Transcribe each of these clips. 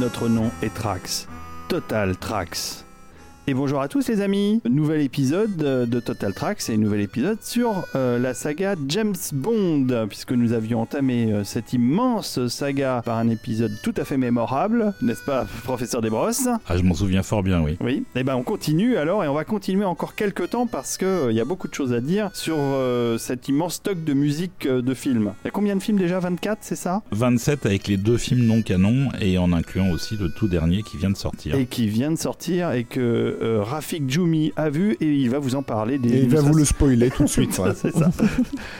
Notre nom est Trax. Total Trax. Et bonjour à tous les amis, nouvel épisode de Total Tracks et nouvel épisode sur euh, la saga James Bond, puisque nous avions entamé euh, cette immense saga par un épisode tout à fait mémorable, n'est-ce pas, professeur Desbrosses? Ah, je m'en souviens fort bien, oui. Oui, et ben on continue alors, et on va continuer encore quelques temps parce qu'il il y a beaucoup de choses à dire sur euh, cet immense stock de musique de films. Il y a combien de films déjà? 24, c'est ça? 27 avec les deux films non canons et en incluant aussi le tout dernier qui vient de sortir. Et qui vient de sortir et que euh, Rafik Djoumi a vu et il va vous en parler. Des Et il va vous le spoiler tout de suite. ça.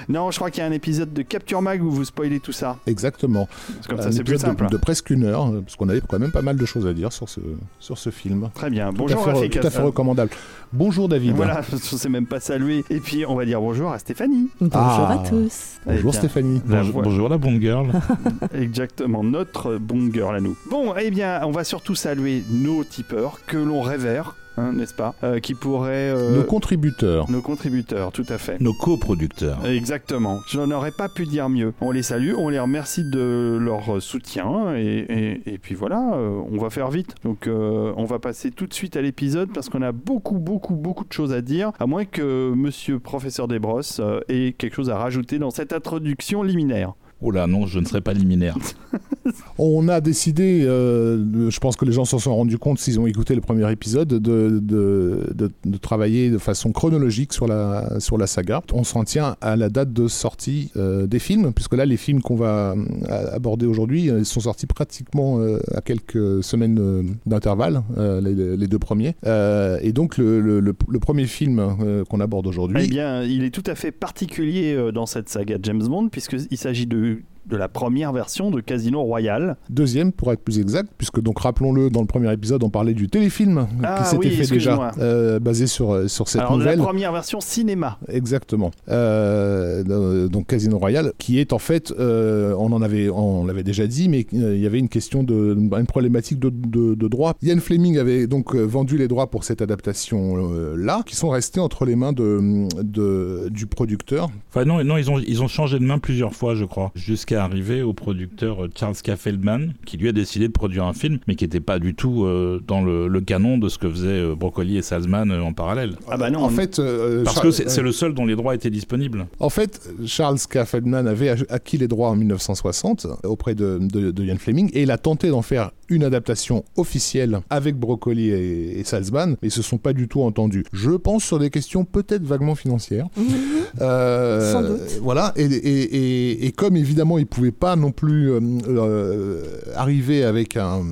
non, je crois qu'il y a un épisode de Capture Mag où vous spoilez tout ça. Exactement. Parce que Comme ça, c'est plus épisode simple. de, de presque une heure, parce qu'on avait quand même pas mal de choses à dire sur ce, sur ce film. Très bien. Tout Bonjour à fait, Rafik. tout à fait recommandable. Bonjour David. Voilà, on s'est même pas salué. Et puis on va dire bonjour à Stéphanie. Bonjour Ah. à tous. Eh Bonjour bien, Stéphanie. La Bonjour, bonjour la bonne girl. Exactement, notre bon girl à nous. Bon, eh bien, on va surtout saluer nos tipeurs que l'on révère, hein, n'est-ce pas Euh, Qui pourraient. euh, Nos contributeurs. nos contributeurs, tout à fait. Nos coproducteurs. Exactement. Je n'aurais pas pu dire mieux. On les salue, on les remercie de leur soutien et, et- et puis voilà, euh, on va faire vite. Donc euh, on va passer tout de suite à l'épisode parce qu'on a beaucoup, beaucoup, beaucoup de choses à dire, à moins que Monsieur Professeur Desbrosses euh, ait quelque chose à rajouter dans cette introduction liminaire. Oh là, non, je ne serai pas liminaire. On a décidé, euh, de- je pense que les gens s'en sont rendus compte s'ils ont écouté le premier épisode, de, de, de- de travailler de façon chronologique sur la, sur la saga. On s'en tient à la date de sortie euh, des films, puisque là, les films qu'on va euh, aborder aujourd'hui euh, sont sortis pratiquement euh, à quelques semaines d'intervalle, euh, les, les deux premiers. Euh, et donc, le, le- le- le premier film euh, qu'on aborde aujourd'hui, Eh bien, il est tout à fait particulier euh, dans cette saga James Bond puisqu'il s'agit de who de la première version de Casino Royale. Deuxième, pour être plus exact, puisque donc rappelons-le, dans le premier épisode, on parlait du téléfilm Ah qui s'était oui, fait déjà, euh, basé sur, euh, sur cette Alors, nouvelle. la première version cinéma. Exactement. Euh, donc Casino Royale, qui est en fait, euh, on en avait, on l'avait déjà dit, mais il y avait une question de, une problématique de, de, de droit. Ian Fleming avait donc vendu les droits pour cette adaptation euh, là, qui sont restés entre les mains de, de du producteur. Enfin, non, non ils, ont, ils ont changé de main plusieurs fois, je crois, jusqu'à arriver au producteur euh, Charles K. Feldman, qui lui a décidé de produire un film, mais qui n'était pas du tout euh, dans le, le canon de ce que faisaient euh, Broccoli et Salzman euh, en parallèle. Ah bah non, en on- fait, euh, Parce Char- que c'est euh, le seul dont les droits étaient disponibles. En fait, Charles K. Feldman avait acquis les droits en 1960 auprès de, de, de Ian Fleming et il a tenté d'en faire une adaptation officielle avec Broccoli et, et Salzman, mais ils se sont pas du tout entendus. Je pense sur des questions peut-être vaguement financières. Euh, Sans doute. Voilà, et, et, et, et comme évidemment ils pouvaient pas non plus euh, euh, arriver avec un,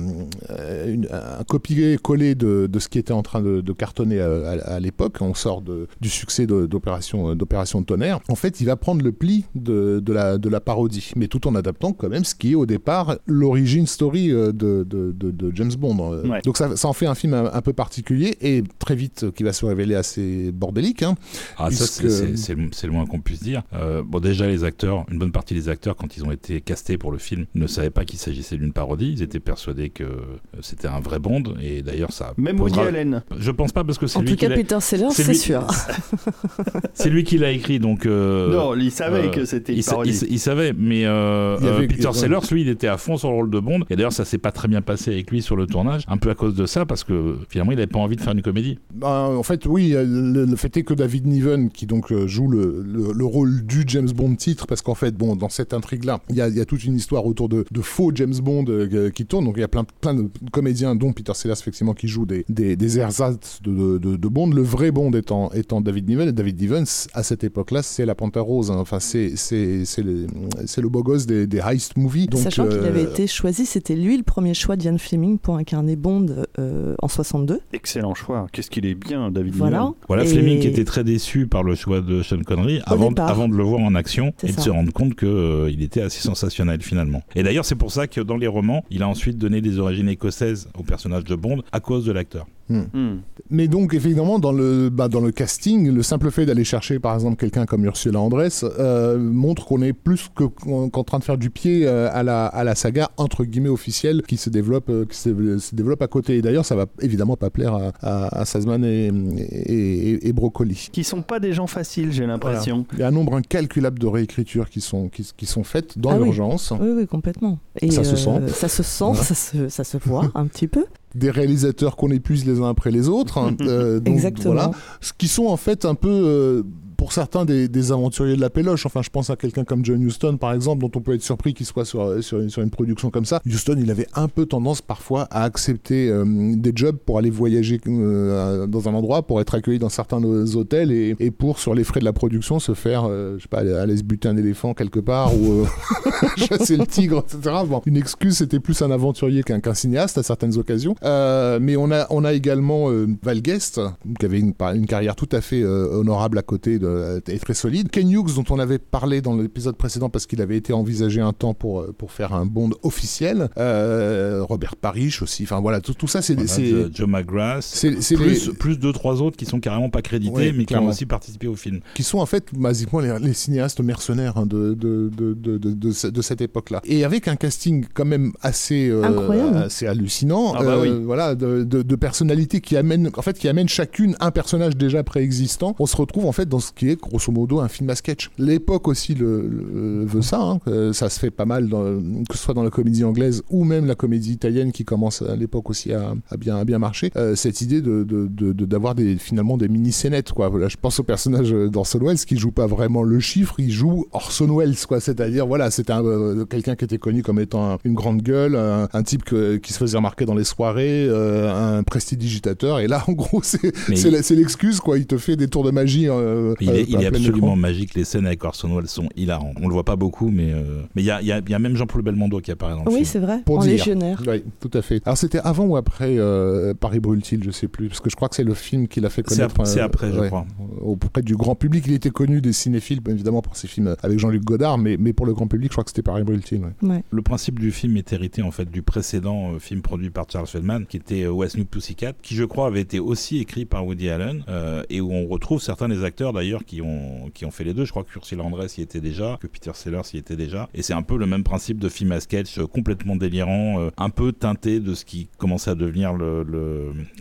euh, une- un copier-coller de, de ce qui était en train de, de cartonner à, à- à l'époque, on sort de, du succès d'opération d'opération Tonnerre, en fait il va prendre le pli de, la, de la parodie, mais tout en adaptant quand même ce qui est au départ l'origine story euh, de, de, de- de James Bond. Ouais. Donc ça, ça en fait un film un, un peu particulier et très vite euh, qui va se révéler assez bordélique. hein. Ah, ça, Puisque- c'est- le, moins qu'on puisse dire. Euh, bon, déjà, les acteurs, une bonne partie des acteurs, quand ils ont été castés pour le film, ne savaient pas qu'il s'agissait d'une parodie. Ils étaient persuadés que euh, c'était un vrai Bond. Et d'ailleurs, ça. Même Woody posera- Allen. Je pense pas parce que c'est En lui tout qui cas, Peter Sellers, c'est lui- sûr. c'est lui qui l'a écrit, donc. euh, non, il savait euh, que c'était une il, parodie. il sa- il savait, mais euh, euh, Peter. Sellers, lui, il était à fond sur le rôle de Bond. Et d'ailleurs, ça s'est pas très bien passé avec lui sur le tournage, un peu à cause de ça, parce que finalement, il avait pas envie de faire une comédie. Ben, en fait, oui, euh, le, le fait est que David Niven, qui donc euh, joue le, le- le rôle du James Bond titre, parce qu'en fait, bon, dans cette intrigue-là, il y a, il y a toute une histoire autour de, de faux James Bond euh, qui tournent. Donc il y a plein, plein de comédiens, dont Peter Sellers, effectivement, qui jouent des, des, des ersatz de, de, de Bond. Le vrai Bond étant, étant David Niven. Et David Niven, à cette époque-là, c'est la Panthère Rose. hein. Enfin, c'est c'est c'est le, c'est le beau gosse des, des heist movies. Donc, Sachant qu'il avait été choisi, c'était lui le premier choix d'Ian Fleming pour incarner Bond euh, en 62. Excellent choix. Qu'est-ce qu'il est bien, David Voilà. Niven. Voilà, Et- Fleming qui était très déçu par le choix de Sean Connery avant, départ. avant de le voir en action et de se rendre compte qu'il était assez sensationnel finalement. Et d'ailleurs, c'est pour ça que dans les romans, il a ensuite donné des origines écossaises au personnage de Bond à cause de l'acteur. Hmm. Hmm. Mais donc, évidemment, dans le, bah, dans le casting, le simple fait d'aller chercher, par exemple, quelqu'un comme Ursula Andress euh, montre qu'on est plus que- qu'en train de faire du pied euh, à, la, à la saga, entre guillemets, officielle qui se développe, euh, qui se, se développe à côté. Et d'ailleurs, ça va évidemment pas plaire à, à, à Sazman et, et, et- et Broccoli. Qui sont pas des gens faciles, j'ai l'impression. Il y a un nombre incalculable de réécritures qui sont, qui, qui sont faites dans Ah oui. l'urgence. Oui, oui, complètement. Et Ça se euh, sent. Ça se sent, Voilà. ça, se, ça se voit un petit peu. Des réalisateurs qu'on épuise les uns après les autres. hein. Euh, donc, Exactement. Voilà. Ce qui sont en fait un peu, euh, pour certains, des, des aventuriers de la péloche. Enfin, je pense à quelqu'un comme John Huston, par exemple, dont on peut être surpris qu'il soit sur, sur, une- sur une production comme ça. Huston, il avait un peu tendance parfois à accepter euh, des jobs pour aller voyager euh, dans un endroit, pour être accueilli dans certains hôtels et, et pour, sur les frais de la production, se faire, euh, je sais pas, aller, se buter un éléphant quelque part ou euh, chasser le tigre, etc. Bon, une excuse, c'était plus un aventurier qu'un qu'un cinéaste à certaines occasions. Euh, mais on a, on a également euh, Val Guest, qui avait une, une carrière tout à fait honorable à côté de, et très solide. Ken Hughes, dont on avait parlé dans l'épisode précédent parce qu'il avait été envisagé un temps pour, euh, pour faire un Bond officiel. Euh, Robert Parrish aussi. Enfin voilà, tout, tout ça, c'est. Voilà, c'est- Joe- McGrath. c'est- c'est Plus, les- plus deux, trois autres qui sont carrément pas crédités, mais qui clairement. ont aussi participé au film. qui sont en fait basiquement les, les cinéastes mercenaires hein, de, de, de, de, de, de ce- de cette époque-là. Et avec un casting quand même assez, euh, Incroyable. assez hallucinant, Ah bah euh, oui. voilà, de, de, de personnalités qui amènent, en fait, qui amènent chacune un personnage déjà préexistant. On se retrouve en fait dans ce qui est grosso modo un film à sketch. L'époque aussi le, le- veut ça, hein, que ça se fait pas mal, dans, que ce soit dans la comédie anglaise ou même la comédie italienne qui commence à l'époque aussi à, à bien, à bien marcher. Euh, cette idée de, de, de- de- d'avoir des, finalement des mini-scénettes, quoi. Voilà, je pense au personnage d'Orson Welles qui joue pas vraiment le chiffre, il joue Orson Welles, quoi. C'est-à-dire, voilà, c'était euh, quelqu'un qui était connu comme étant un- une grande gueule, un, un type que- qui se faisait remarquer dans les soirées, euh, un prestidigitateur. Et là, en gros, c'est l'excuse, quoi. Il te fait des tours de magie. euh, Il euh, est, il absolument écran. magique. Les scènes avec Orson Welles sont hilarantes. On le voit pas beaucoup, mais euh, mais il y a, il y a- il y a même Jean-Paul Belmondo qui apparaît dans le Oui, film. c'est vrai. Pour en dire. légionnaire. Oui, tout à fait. Alors c'était avant ou après euh, Paris brûle-t-il, je sais plus, parce que je crois que c'est le film qui l'a fait C'est connaître. ap- c'est après, je ouais, crois. Auprès du grand public, il était connu des cinéphiles, évidemment pour ses films avec Jean-Luc Godard, mais, mais pour le grand public, je crois que c'était Paris brûle-t-il. ouais. Ouais. Le principe du film est hérité en fait du précédent euh, film produit par Charles Feldman, qui était euh, West New Pussycat, qui je crois avait été aussi écrit par Woody Allen, euh, et où on retrouve certains des acteurs d'ailleurs qui ont qui ont fait les deux. Je crois que Ursula Andress y était déjà, que Peter Sellers y était déjà, et c'est un peu le même principe de film à sketch euh, complètement délirant, euh, un peu teinté de ce qui commençait à devenir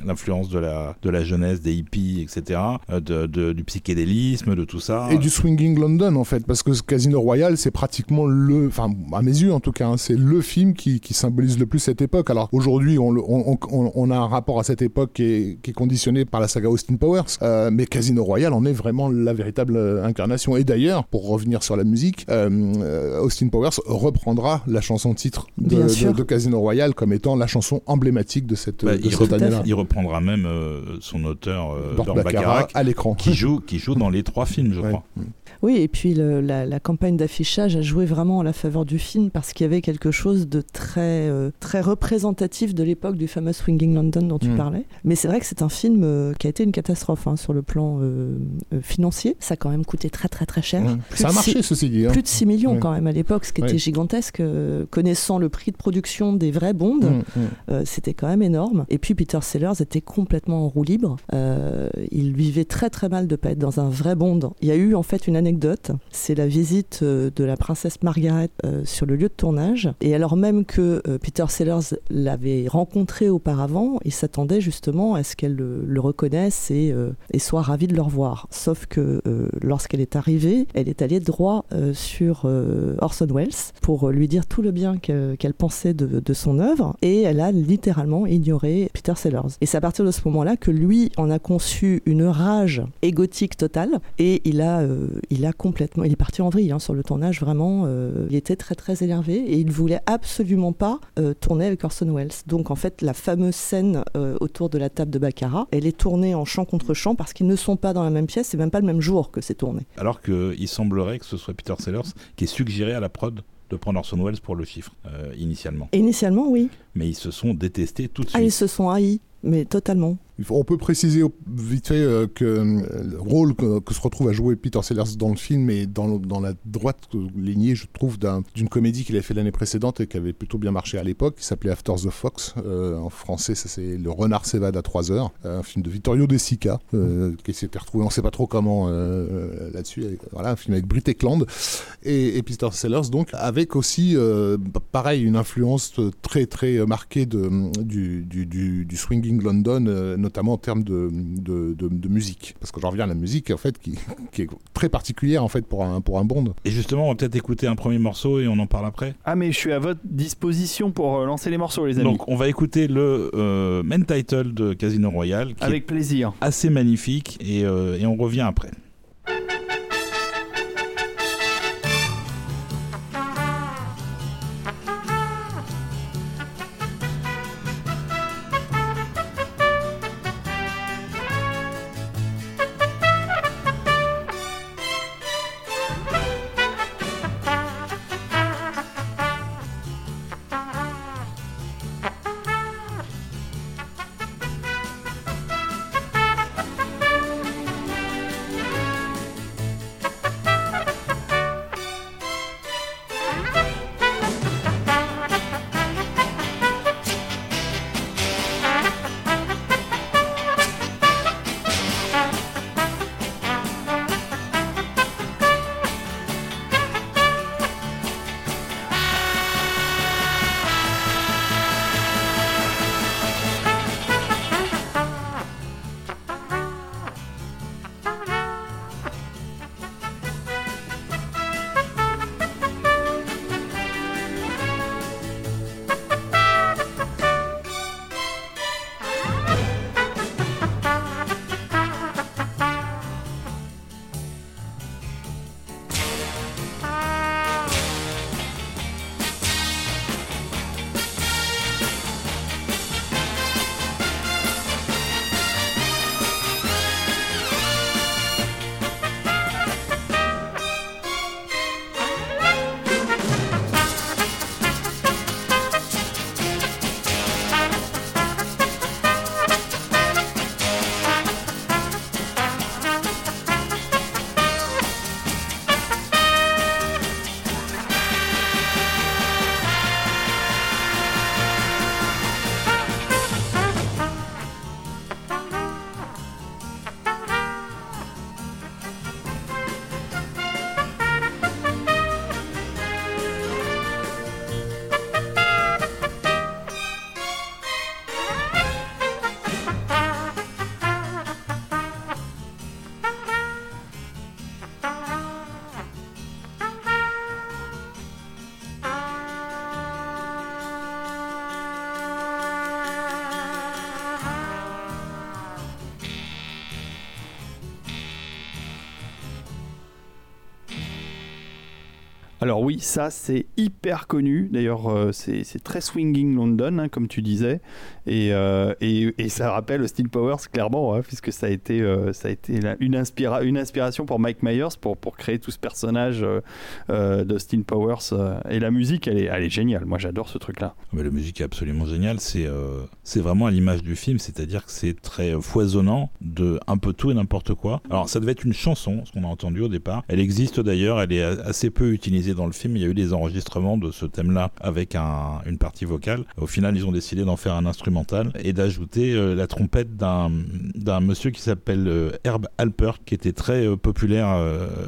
l'influence de la de la jeunesse, des hippies, etc., euh, de, du psychédélisme, de tout ça. Et du swinging London en fait, parce que Casino Royale, c'est pratiquement le, enfin à mes yeux en tout cas, hein, c'est le film qui, symbolise le plus cette époque. Alors aujourd'hui, on, a un rapport à cette époque qui est, conditionné par la saga Austin Powers, mais Casino Royale en est vraiment la véritable euh, incarnation. Et d'ailleurs, pour revenir sur la musique, euh, euh, Austin Powers reprendra la chanson titre de, Casino Royale comme étant la chanson emblématique de cette, Bah, de il, cette année-là. il reprendra même euh, son auteur euh, Burt Bacharach à l'écran. qui joue, qui joue dans les trois films, je Ouais. crois. Oui, et puis le- la, la campagne d'affichage a joué vraiment en la faveur du film parce qu'il y avait quelque chose de très, euh, très représentatif de l'époque du fameux Swinging London dont tu Mm. parlais. Mais c'est vrai que c'est un film euh, qui a été une catastrophe hein, sur le plan euh, euh, financier. Ça a quand même coûté très très très cher. Ouais. Ça a marché six- ceci dit. hein. Plus de 6 millions Ouais. quand même à l'époque, ce qui Ouais. était gigantesque. euh, connaissant le prix de production des vrais Bonds, Mm, mm. euh, c'était quand même énorme. Et puis Peter Sellers était complètement en roue libre. Euh, il vivait très très mal de pas être dans un vrai Bond. Il y a eu en fait une anecdote. C'est la visite euh, de la princesse Margaret sur le lieu de tournage. Et alors même que Peter Sellers l'avait rencontré auparavant, il s'attendait justement à ce qu'elle le, le reconnaisse et, et soit ravie de le revoir. Sauf que euh, lorsqu'elle est arrivée, elle est allée droit euh, sur euh, Orson Welles pour lui dire tout le bien que- qu'elle pensait de, son œuvre et elle a littéralement ignoré Peter Sellers. Et c'est à partir de ce moment-là que lui en a conçu une rage égotique totale et il a, il a complètement, il est parti en vrille hein, sur le tournage vraiment. il était très très énervé et il voulait absolument pas tourner avec Orson Welles. Donc en fait la fameuse scène autour de la table de Baccarat, elle est tournée en chant contre chant parce qu'ils ne sont pas dans la même pièce, c'est même pas le même jour que c'est tourné. Alors qu'il semblerait que ce soit Peter Sellers qui ait suggéré à la prod de prendre Orson Welles pour le chiffre, euh, initialement. Initialement oui. Mais ils se sont détestés tout de Ah ils suite. se sont haïs, mais totalement. On peut préciser vite fait que le rôle que, se retrouve à jouer Peter Sellers dans le film est dans, la droite lignée, je trouve, d'une comédie qu'il avait fait l'année précédente et qui avait plutôt bien marché à l'époque, qui s'appelait After the Fox. en français, c'est Le Renard s'évade à 3 heures, un film de Vittorio De Sica, qui s'était retrouvé, on ne sait pas trop comment là-dessus. Voilà, un film avec Britt Ekland et, Peter Sellers, donc, avec aussi, pareil, une influence très très marquée du, du, swinging London, notamment en termes de, de, musique. Parce que j'en reviens à la musique, en fait, qui, qui, est très particulière, en fait, pour un, pour un Bond. Et justement, on va peut-être écouter un premier morceau et on en parle après. Ah, mais je suis à votre disposition pour euh, lancer les morceaux, les amis. Donc, on va écouter le euh, main title de Casino Royale. Qui Avec plaisir. Assez magnifique et, euh, et on revient après. Oui, ça c'est hyper connu. D'ailleurs, euh, c'est très swinging London, hein, comme tu disais. Euh, et, ça rappelle Steel Powers clairement, hein, puisque ça a été, euh, une, inspira une inspiration pour Mike Myers pour, créer tout ce personnage de Steel Powers. et la musique, elle est, géniale. Moi, j'adore ce truc-là. La musique est absolument géniale. C'est vraiment à l'image du film, c'est-à-dire que c'est très foisonnant de un peu tout et n'importe quoi. Alors, ça devait être une chanson, ce qu'on a entendu au départ. Elle existe d'ailleurs, elle est assez peu utilisée dans le film. Il y a eu des enregistrements de ce thème-là avec un, une partie vocale. Au final, ils ont décidé d'en faire un et d'ajouter euh, la trompette d'un, monsieur qui s'appelle euh, Herb Alpert, qui était très euh, populaire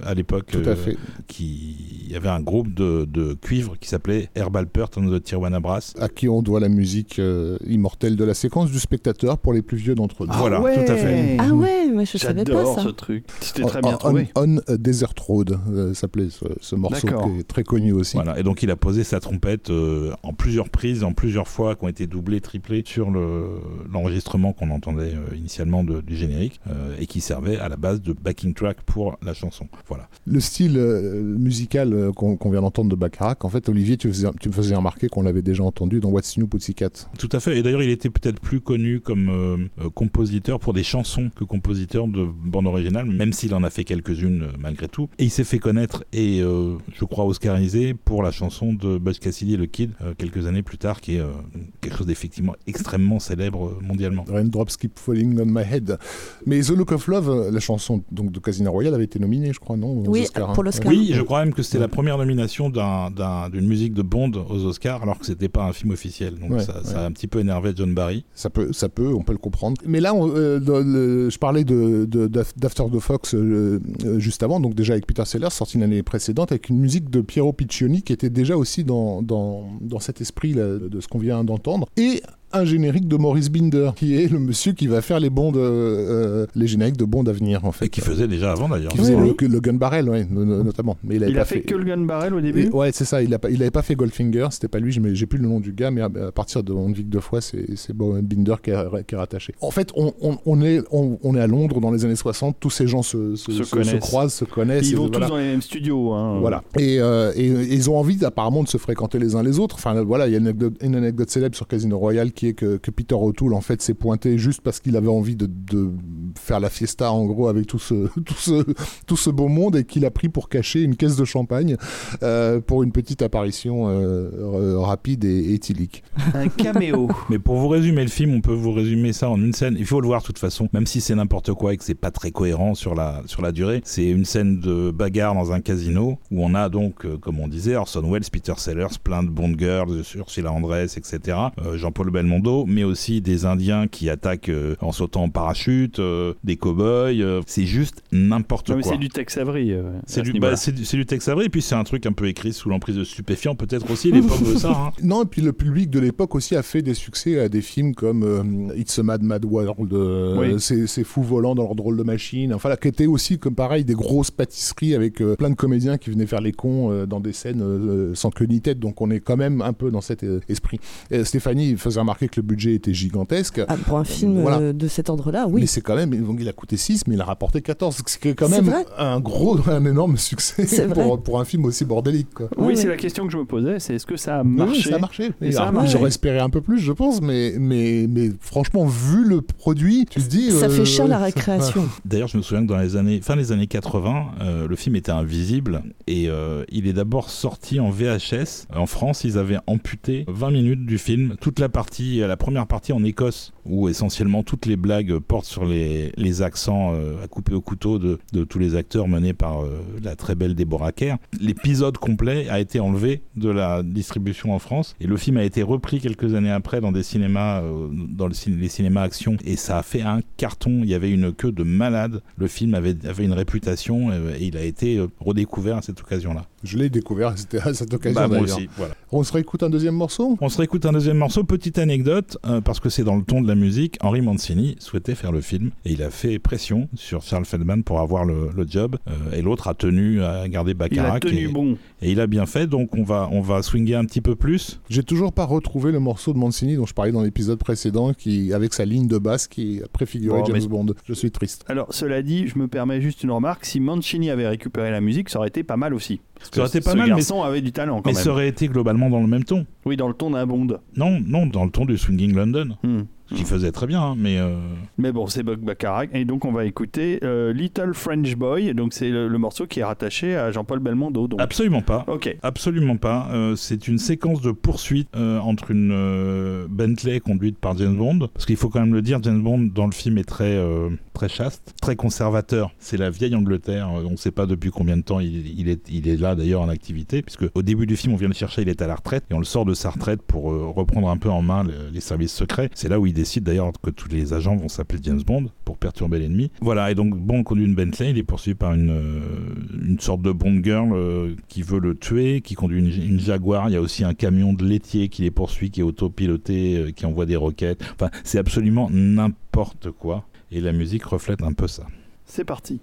à l'époque. Tout à fait. Qui avait un groupe de, de cuivre qui s'appelait Herb Alpert and the Tijuana Brass. À qui on doit la musique immortelle de la séquence du spectateur pour les plus vieux d'entre nous. Ah voilà, tout à fait. Ah ouais, moi je savais pas ça. ce truc. C'était très bien trouvé. On, Desert Road s'appelait ce, ce morceau très connu aussi. Voilà, et donc il a posé sa trompette euh, en plusieurs prises, en plusieurs fois, qui ont été doublées, triplées sur l'enregistrement qu'on entendait euh, initialement du générique euh, et qui servait à la base de backing track pour la chanson. Voilà. Le style musical qu'on vient d'entendre de Baccarat, en fait, Olivier, tu, faisais, tu me faisais remarquer qu'on l'avait déjà entendu dans What's New Pussycat. Tout à fait, et d'ailleurs il était peut-être plus connu comme compositeur pour des chansons que compositeur de bande originale, même s'il en a fait quelques-unes malgré tout. Et il s'est fait connaître et je crois oscarisé pour la chanson de Buzz Cassidy et le Kid euh, quelques années plus tard, qui est euh, quelque chose d'effectivement extrêmement célèbre mondialement. Raindrops Keep Falling on My Head. Mais The Look of Love, la chanson donc, de Casino Royale, avait été nominée, je crois, non Oui, pour l'Oscar. Oui, je crois même que c'était la première nomination d'une musique de Bond aux Oscars, alors que c'était pas un film officiel. Donc ça, ça, a un petit peu énervé John Barry. Ça peut, ça peut, on peut le comprendre. Mais là, je parlais de, d'After the Fox juste avant, donc déjà avec Peter Sellers, sorti l'année précédente, avec une musique de Piero Piccioni qui était déjà aussi dans, dans, dans cet esprit là, de ce qu'on vient d'entendre. Et un générique de Maurice Binder, qui est le monsieur qui va faire les bons euh, les génériques de bons d'avenir en fait. Et qui faisait déjà avant d'ailleurs. Qui faisait Le, Gun Barrel, ouais, notamment. Mais il, a fait, que le Gun Barrel au début. ouais, c'est ça. Il n'avait pas fait Goldfinger, c'était pas lui. J'ai plus le nom du gars, mais à, partir de On deux fois, c'est Binder qui est, qui est, rattaché. En fait, on, on, est on, est à Londres dans les années 60. Tous ces gens se, se, se, croisent, se connaissent. Ils vont tous dans les mêmes studios. Hein. Voilà. Euh, et, ils ont envie apparemment de se fréquenter les uns les autres. Enfin voilà, il y a une anecdote, une anecdote célèbre sur Casino Royale qui est que, que Peter O'Toole en fait s'est pointé juste parce qu'il avait envie de, faire la fiesta en gros avec tout ce, tout ce, tout ce beau monde et qu'il a pris pour cacher une caisse de champagne euh, pour une petite apparition euh, rapide et, éthylique. Un caméo. Mais pour vous résumer le film, on peut vous résumer ça en une scène. Il faut le voir de toute façon, même si c'est n'importe quoi et que c'est pas très cohérent sur la, sur la durée. C'est une scène de bagarre dans un casino où on a donc, euh, comme on disait, Orson Welles, Peter Sellers, plein de Bond Girls, Ursula Andress, etc. Jean-Paul Belmondo, mais aussi des Indiens qui attaquent euh, en sautant en parachute, euh, des cow-boys. Euh, c'est juste n'importe quoi. C'est du Tex Avery. c'est du, bah, du, Tex Avery, et puis c'est un truc un peu écrit sous l'emprise de stupéfiants, peut-être aussi l'époque de ça. Hein. Non, et puis le public de l'époque aussi a fait des succès à des films comme It's a Mad Mad World, c'est fou volant dans leur drôle de machine. Enfin, là, qui était aussi comme pareil des grosses pâtisseries avec plein de comédiens qui venaient faire les cons dans des scènes sans queue ni tête. Donc on est quand même un peu dans cet esprit. Stéphanie faisait remarquer que le budget était gigantesque. Ah, pour un film euh, de cet ordre-là, oui. Mais c'est quand même, donc il a coûté 6, mais il a rapporté 14. C'est quand même un gros, un énorme succès pour, pour, un film aussi bordélique. Oui, c'est la question que je me posais, c'est est-ce que ça a marché oui, ça a marché. J'aurais espéré un peu plus, je pense, mais, mais, mais franchement, vu le produit, tu te dis... Ça fait euh, cher la récréation. D'ailleurs, je me souviens que dans les années, fin des années 80, euh, le film était invisible et il est d'abord sorti en VHS. En France, ils avaient amputé 20 minutes du film, toute la partie, la première partie en Écosse, où essentiellement toutes les blagues portent sur les, les accents euh, à couper au couteau de, de, tous les acteurs menés par euh, la très belle Deborah Kerr. L'épisode complet a été enlevé de la distribution en France et le film a été repris quelques années après dans des cinémas, euh, dans les cinémas action et ça a fait un carton. Il y avait une queue de malade. Le film avait, avait une réputation et il a été redécouvert à cette occasion-là. Je l'ai découvert à cette occasion. Bah, moi aussi, voilà. On se réécoute un deuxième morceau? On se réécoute un deuxième morceau. Petite anecdote, parce que c'est dans le ton de la musique, Henri Mancini souhaitait faire le film et il a fait pression sur Charles Feldman pour avoir le, job euh, et l'autre a tenu à garder Baccarat. Il a tenu et, bon. Et il a bien fait, donc on va, on va swinger un petit peu plus. J'ai toujours pas retrouvé le morceau de Mancini dont je parlais dans l'épisode précédent, qui, avec sa ligne de basse qui préfigurait James Bond. Je suis triste. Alors, cela dit, je me permets juste une remarque. Si Mancini avait récupéré la musique, ça aurait été pas mal aussi. ça aurait été pas mal, garçon avait du talent quand mais ça aurait été globalement dans le même ton. Oui, dans le ton d'un Bond. Non, non, dans le ton du Swinging London. Hmm qui faisait très bien, hein, mais. Euh, mais bon, c'est Buck Bacharach, et donc on va écouter euh, Little French Boy. Donc c'est le, morceau qui est rattaché à Jean-Paul Belmondo. Donc. Absolument pas. Ok. Absolument pas. Euh, c'est une séquence de poursuite entre une Bentley conduite par James Bond, parce qu'il faut quand même le dire, James Bond dans le film est très très chaste, très conservateur. C'est la vieille Angleterre. On ne sait pas depuis combien de temps il, il est il est là d'ailleurs en activité, puisque au début du film on vient le chercher, il est à la retraite et on le sort de sa retraite pour reprendre un peu en main les, services secrets. C'est là où il décide d'ailleurs que tous les agents vont s'appeler James Bond pour perturber l'ennemi. Voilà, et donc Bond conduit une Bentley, il est poursuivi par une, euh, une sorte de Bond girl euh, qui veut le tuer, qui conduit une, Jaguar. Il y a aussi un camion de laitier qui les poursuit, qui est autopiloté, euh, qui envoie des roquettes. Enfin, c'est absolument n'importe quoi. Et la musique reflète un peu ça. C'est parti.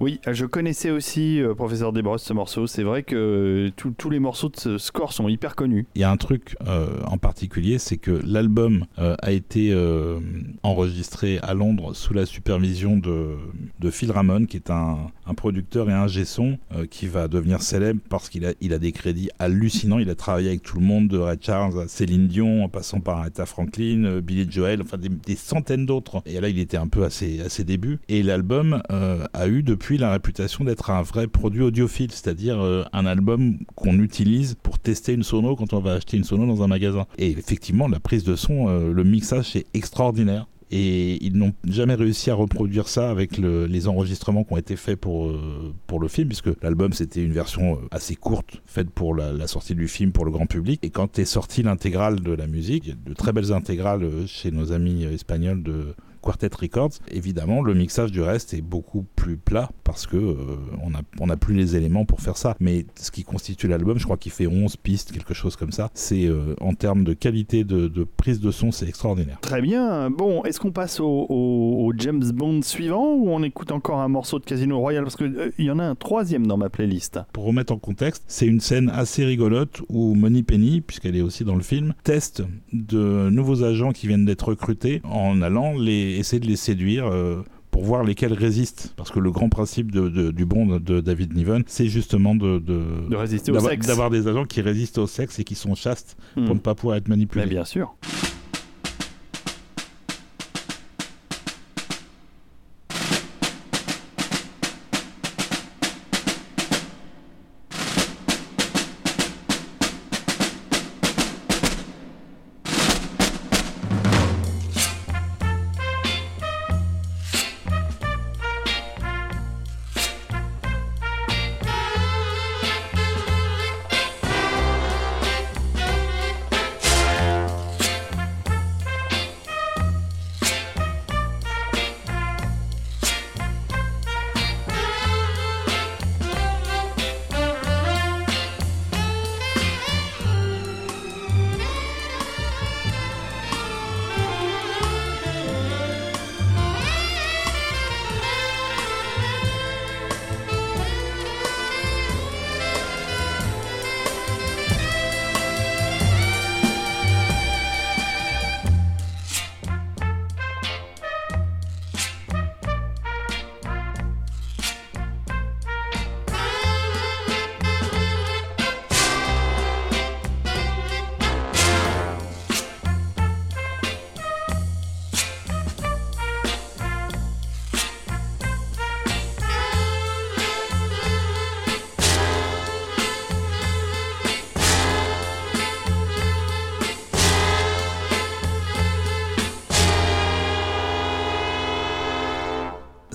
Oui, je connaissais aussi euh, Professeur Desbrosses ce morceau. C'est vrai que tous- tous les morceaux de ce score sont hyper connus. Il y a un truc euh, en particulier, c'est que l'album euh, a été euh, enregistré à Londres sous la supervision de, de Phil Ramone, qui est un, un producteur et un son euh, qui va devenir célèbre parce qu'il a, il a des crédits hallucinants. Il a travaillé avec tout le monde, de Ray Charles à Céline Dion, en passant par Aretha Franklin, euh, Billy Joel, enfin des, centaines d'autres. Et là, il était un peu à ses, à ses débuts. Et l'album euh, a eu depuis la réputation d'être un vrai produit audiophile, c'est-à-dire euh, un album qu'on utilise pour tester une sono quand on va acheter une sono dans un magasin. Et effectivement, la prise de son, le mixage, c'est extraordinaire. Et ils n'ont jamais réussi à reproduire ça avec le- les enregistrements qui ont été faits pour, euh, pour le film, puisque l'album c'était une version euh, assez courte, faite pour la, la sortie du film pour le grand public. Et quand est sortie l'intégrale de la musique, il y a de très belles intégrales euh, chez nos amis espagnols de Quartet Records. Évidemment, le mixage du reste est beaucoup plus plat parce que euh, on n'a on a plus les éléments pour faire ça. Mais ce qui constitue l'album, je crois qu'il fait 11 pistes, quelque chose comme ça. C'est euh, en termes de qualité de, de prise de son, c'est extraordinaire. Très bien. Bon, est-ce qu'on passe au, au- au James Bond suivant ou on écoute encore un morceau de Casino Royale? Parce qu'il y en a un troisième dans ma playlist. Pour remettre en contexte, c'est une scène assez rigolote où Money Penny, puisqu'elle est aussi dans le film, teste de nouveaux agents qui viennent d'être recrutés en allant les, essayer de les séduire. euh, pour voir lesquels résistent. Parce que le grand principe de- de- du bond de David Niven, c'est justement de, de- résister au d'avoir, sexe. d'avoir des agents qui résistent au sexe et qui sont chastes Hmm. pour ne pas pouvoir être manipulés. Mais bien sûr.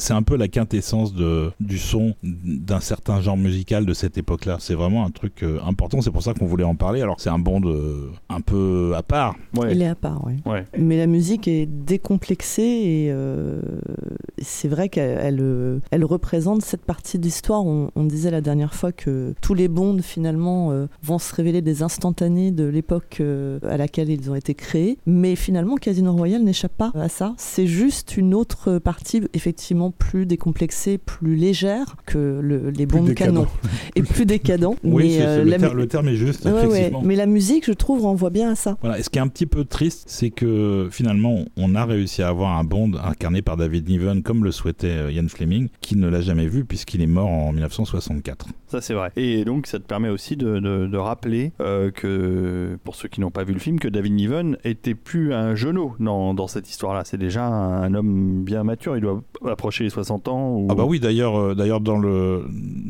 C'est un peu la quintessence de, du son d'un certain genre musical de cette époque-là. C'est vraiment un truc euh, important, c'est pour ça qu'on voulait en parler. Alors c'est un bond de, un peu à part. Ouais. Il est à part, oui. Ouais. Mais la musique est décomplexée et euh, c'est vrai qu'elle elle, euh, elle représente cette partie de l'histoire. On, on disait la dernière fois que tous les bonds finalement euh, vont se révéler des instantanés de l'époque euh, à laquelle ils ont été créés. Mais finalement, Casino Royale n'échappe pas à ça. C'est juste une autre partie effectivement plus décomplexée, plus légère que le- les bonds canons et plus décadent. Oui, mais, euh, le, ter- terme est juste, Ouais, ouais. effectivement. Mais la musique, je trouve, renvoie bien à ça. Voilà. Et ce qui est un petit peu triste, c'est que finalement, on a réussi à avoir un Bond incarné par David Niven, comme le souhaitait euh, Ian Fleming, qui ne l'a jamais vu puisqu'il est mort en 1964. Ça c'est vrai. Et donc ça te permet aussi de, de- de rappeler euh, que, pour ceux qui n'ont pas vu le film, que David Niven était plus un genou dans, dans cette histoire-là. C'est déjà un, un homme bien mature. Il doit approcher les 60 ans. Ou... Ah bah oui, d'ailleurs, euh, d'ailleurs dans le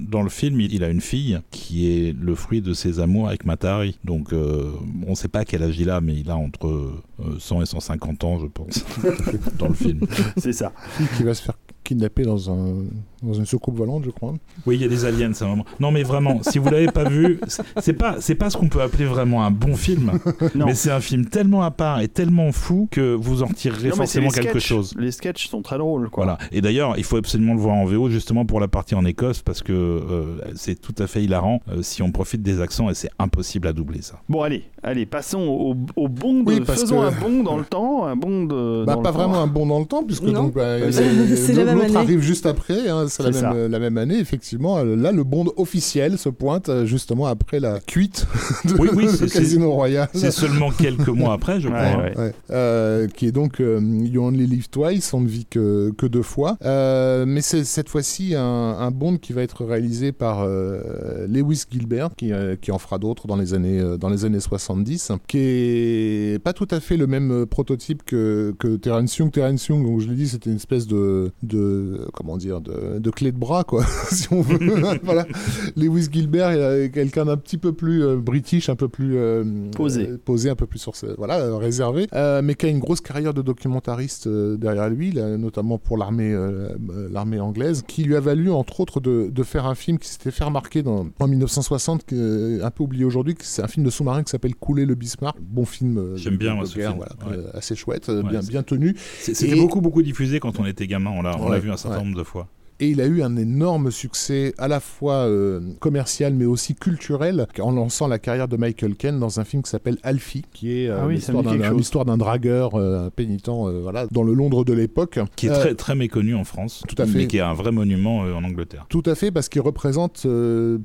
dans le film, il, il a une fille qui est le fruit de ses amours avec Matari. Donc euh, on ne sait pas quel âge il a, mais il a entre euh, 100 et 150 ans, je pense, dans le film. C'est ça. Fille qui va se faire kidnapper dans, un, dans une soucoupe volante, je crois. Oui, il y a des aliens, c'est un moment. Non, mais vraiment, si vous l'avez pas vu, c'est- pas c'est pas ce qu'on peut appeler vraiment un bon film. Non. Mais c'est un film tellement à part et tellement fou que vous en tirerez Non, forcément quelque sketchs. chose. Les sketchs sont très drôles. Quoi. Voilà. Et d'ailleurs, il faut absolument le voir en VO justement pour la partie en Écosse parce que euh, c'est tout à fait hilarant euh, si on profite des accents et c'est impossible à doubler ça. Bon, allez, allez, passons au, au bond. de- Oui, parce faisons que- un bond dans le temps, un bond de. Bah, dans pas le vraiment temps. un bond dans le temps, puisque Non. donc, bah, C'est- les- c'est la même l'autre arrive juste après. hein, c'est la, même- la même année, effectivement. euh, Là, le Bond officiel se pointe euh, justement après la cuite de Oui, oui, Casino Royale. C'est seulement quelques mois après, je crois. Ouais, ouais. Ouais. Euh, qui est donc euh, You Only Live Twice, on ne vit que, que deux fois. Euh, mais c'est cette fois-ci un, un Bond qui va être réalisé par euh, Lewis Gilbert, qui, euh, qui en fera d'autres dans les années euh, dans les années 70, qui est pas tout à fait le même euh, prototype que, que Terence Young. Terence Young, donc je l'ai dit, c'était une espèce de, de comment dire de, de clé de bras quoi, si on veut. voilà. Lewis Gilbert est quelqu'un d'un petit peu plus euh, british, un peu plus euh, Posé. euh, posé, un peu plus sur ce, voilà, euh, réservé, euh, mais qui a une grosse carrière de documentariste euh, derrière lui, là, notamment pour l'armée euh, euh, l'armée anglaise, qui lui a valu entre autres de, de faire un film qui s'était fait remarquer dans, en 1960, qui est un peu oublié aujourd'hui, c'est un film de sous-marin qui s'appelle Couler le Bismarck, bon film euh, J'aime bien, moi, ce guerre, film. voilà, Ouais. euh, assez chouette, euh, Ouais, bien, bien tenu. C'était Et- beaucoup, beaucoup diffusé quand on était gamin. On l'a on l'a Ouais, vu un certain nombre de fois. Et il a eu un énorme succès à la fois euh, commercial mais aussi culturel en lançant la carrière de Michael Caine dans un film qui s'appelle Alfie, qui est euh, Ah oui, l'histoire d'un- dragueur euh, pénitent voilà, dans le Londres de l'époque. Qui est très, très méconnu en France. tout à fait. Mais qui est un vrai monument en Angleterre. Tout à fait, parce qu'il représente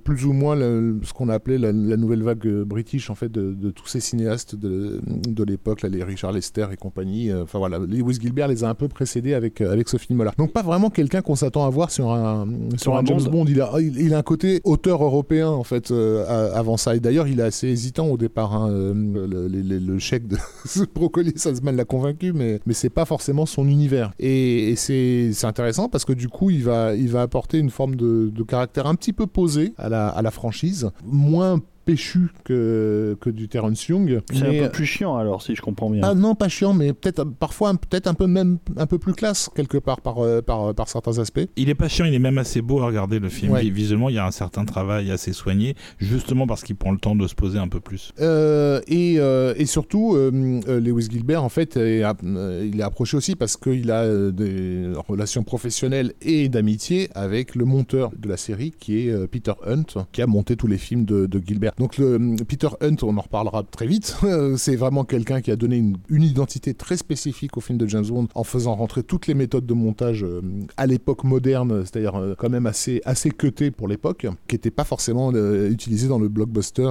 plus ou moins le- ce qu'on a appelé la, la nouvelle vague british, en fait, de, de tous ces cinéastes de, de l'époque, les Richard Lester et compagnie. Enfin voilà, Lewis Gilbert les a un peu précédés avec, avec ce film-là. Donc pas vraiment quelqu'un qu'on s'attend à voir sur un, sur un un James Bond. Il a, il, il a un côté auteur européen, en fait, euh, avant ça. Et d'ailleurs, il est assez hésitant au départ. hein, euh, le, le- le- le chèque de Brocoli Salzman l'a convaincu, mais, mais c'est pas forcément son univers. Et, c'est intéressant parce que du coup, il va, il va apporter une forme de, de caractère un petit peu posé à la, à la franchise, moins péchu que, que du Terence Young. C'est mais- un peu plus chiant alors, si je comprends bien. ah non, pas chiant, mais peut-être parfois un- peut-être un peu même un peu plus classe quelque part par, euh, par, par certains aspects. Il est pas chiant, il est même assez beau à regarder le film. Ouais. Visuellement, il y a un certain travail assez soigné, justement parce qu'il prend le temps de se poser un peu plus. Euh, et, euh, et surtout, euh, euh, Lewis Gilbert, en fait, est, euh, il est approché aussi parce qu'il a euh, des relations professionnelles et d'amitié avec le monteur de la série, qui est euh, Peter Hunt, qui a monté tous les films de, de Gilbert. Donc, le, Peter Hunt, on en reparlera très vite, c'est vraiment quelqu'un qui a donné une, une identité très spécifique au film de James Bond en faisant rentrer toutes les méthodes de montage euh, à l'époque moderne, c'est-à-dire euh, quand même assez, assez cutées pour l'époque, qui n'étaient pas forcément euh, utilisées dans le blockbuster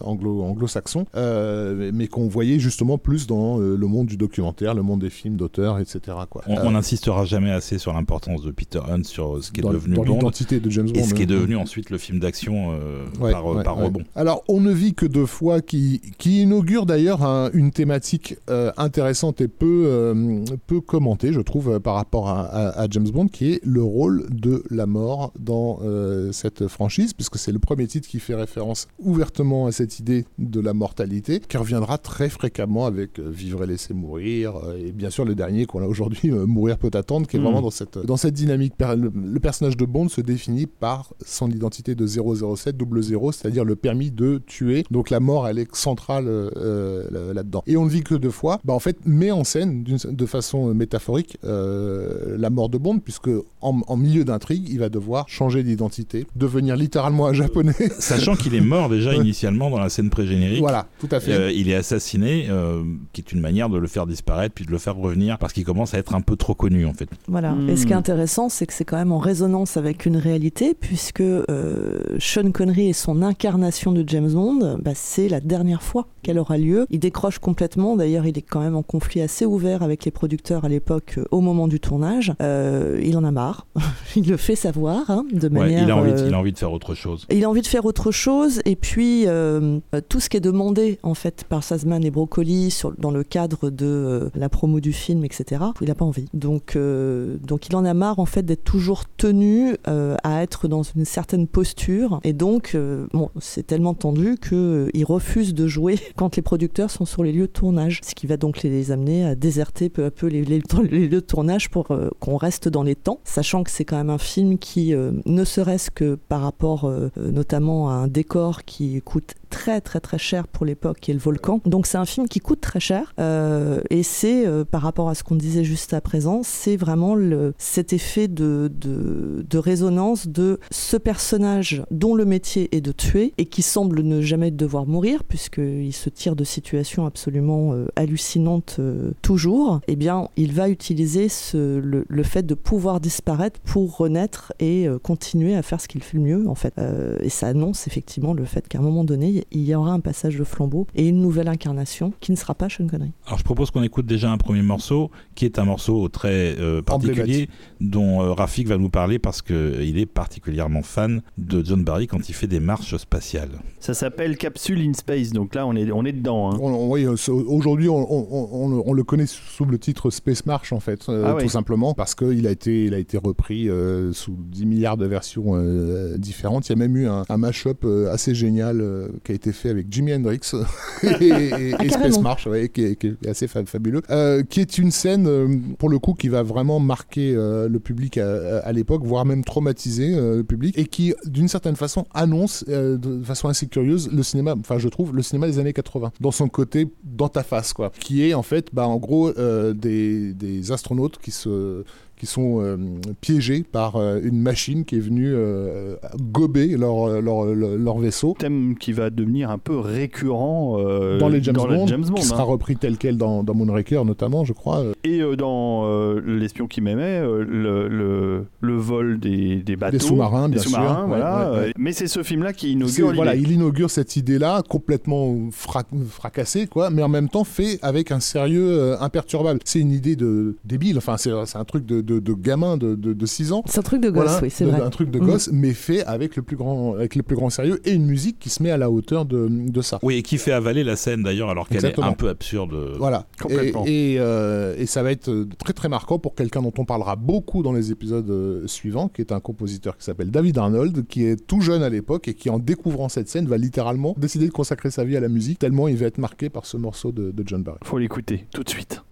anglo- anglo-saxon, mais qu'on voyait justement plus dans le monde du documentaire, le monde des films d'auteur, etc. Quoi. On n'insistera jamais assez sur l'importance de Peter Hunt, sur ce qui est dans, devenu dans Bond, l'identité de James Bond. et ce qui est euh, devenu ensuite le film d'action euh, Ouais, par, ouais, par ouais. rebond. Alors, on ne vit que deux fois, qui, qui inaugure d'ailleurs un- une thématique euh, intéressante et peu, euh, peu commentée, je trouve, par rapport à, à- à James Bond, qui est le rôle de la mort dans euh, cette franchise, puisque c'est le premier titre qui fait référence ouvertement à cette idée de la mortalité, qui reviendra très fréquemment avec Vivre et laisser mourir, et bien sûr le dernier qu'on a aujourd'hui, Mourir peut attendre, qui est Mm. vraiment dans cette, dans cette dynamique. Le, le personnage de Bond se définit par son identité de 007, double zéro, c'est-à-dire le permis de tuer. Donc la mort, elle est centrale euh, euh, là-dedans. Et on ne vit que deux fois. Bah, en fait, met en scène de façon métaphorique euh, la mort de Bond, puisque en, en milieu d'intrigue, il va devoir changer d'identité, devenir littéralement un japonais. Sachant qu'il est mort déjà initialement dans la scène pré-générique. voilà, tout à fait. Euh, il est assassiné, euh, qui est une manière de le faire disparaître puis de le faire revenir parce qu'il commence à être un peu trop connu en fait. Voilà. Hmm. Et ce qui est intéressant, c'est que c'est quand même en résonance avec une réalité, puisque euh, Sean Connery et son incarnation de James Bond, bah, c'est la dernière fois qu'elle aura lieu. Il décroche complètement. D'ailleurs, il est quand même en conflit assez ouvert avec les producteurs à l'époque, euh, au moment du tournage. Euh, il en a marre. il le fait savoir, hein, de Ouais, manière. il, a envie, euh, il a envie de faire autre chose. il a envie de faire autre chose et puis euh, tout ce qui est demandé en fait par Sazman et Broccoli sur, dans le cadre de la promo du film, etc. Il n'a pas envie. Donc, donc il en a marre en fait d'être toujours tenu à être dans une certaine posture et donc euh, c'est tellement tendu qu'il refuse de jouer quand les producteurs sont sur les lieux de tournage, ce qui va donc les amener à déserter peu à peu les, lieux de tournage pour euh, qu'on reste dans les temps, sachant que c'est quand même un film qui, euh, ne serait-ce que par rapport euh, notamment à un décor qui coûte très très très cher pour l'époque, qui est Le Volcan. Donc c'est un film qui coûte très cher. Euh, et c'est, euh, par rapport à ce qu'on disait juste à présent, c'est vraiment cet effet de, de, résonance de ce personnage dont le métier est de tuer et qui semble ne jamais devoir mourir, puisqu'il se tire de situations absolument euh, hallucinantes toujours. Eh bien, il va utiliser le, le fait de pouvoir disparaître pour renaître et continuer à faire ce qu'il fait le mieux, en fait. Et ça annonce effectivement le fait qu'à un moment donné, il y aura un passage de flambeau et une nouvelle incarnation qui ne sera pas Sean Connery. Alors je propose qu'on écoute déjà un premier morceau, qui est un morceau très euh, particulier, dont euh, Rafik va nous parler parce qu'il est particulièrement fan de John Barry quand il fait des marches spatiales. Ça s'appelle Capsule in Space, donc là on est, on est dedans. hein. On- on- oui, euh, aujourd'hui, on, on- on- on- on le connaît sous le titre Space March, en fait, euh, Ah oui. tout simplement, parce qu'il a été, il a été repris euh, sous 10 milliards de versions euh, différentes. Il y a même eu un, un mash-up euh, assez génial euh, qui a été fait avec Jimi Hendrix et, et- et Ah, Space. March, ouais, qui, est, qui est assez fa- fabuleux, Euh, qui est une scène, euh, pour le coup, qui va vraiment marquer euh, le public à, à l'époque, voire même traumatiser euh, le public, et qui, d'une certaine façon, annonce de façon assez curieuse le cinéma, enfin je trouve, le cinéma des années 80, dans son côté dans ta face, quoi, qui est en fait, bah, en gros, des, des astronautes qui se qui sont euh, piégés par euh, une machine qui est venue euh, gober leur, leur, leur, vaisseau. Thème qui va devenir un peu récurrent Dans les James les Bond, James Bond, qui sera hein. repris tel quel dans, dans Moonraker notamment, je crois. Et dans L'espion qui m'aimait, le, le, le vol des, des bateaux. sous-marins, des bien sûr. sous-marins, Ouais, voilà. ouais, ouais. Euh, Mais c'est ce film-là qui inaugure voilà, il inaugure cette idée-là complètement fra- fracassée, quoi, mais en même temps fait avec un sérieux imperturbable. C'est une idée de débile, enfin c'est c'est un truc de, de, de gamin de, de, de 6 ans. C'est un truc de gosse, Voilà, oui, c'est vrai. Un truc de Mhm. gosse, mais fait avec le plus grand, avec le plus grand sérieux et une musique qui se met à la hauteur de, de ça. Oui, et qui fait avaler la scène d'ailleurs alors qu'elle est un peu absurde. Voilà. Complètement. Et, et, euh, et ça va être euh, très très marquant pour quelqu'un dont on parlera beaucoup dans les épisodes euh, suivants, qui est un compositeur qui s'appelle David Arnold, qui est tout jeune à l'époque et qui en découvrant cette scène va littéralement décider de consacrer sa vie à la musique, tellement il va être marqué par ce morceau de, de John Barry. Faut l'écouter tout de suite.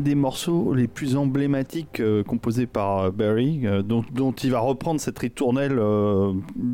Des morceaux les plus emblématiques euh, composés par euh, Barry, euh, dont, dont il va reprendre cette ritournelle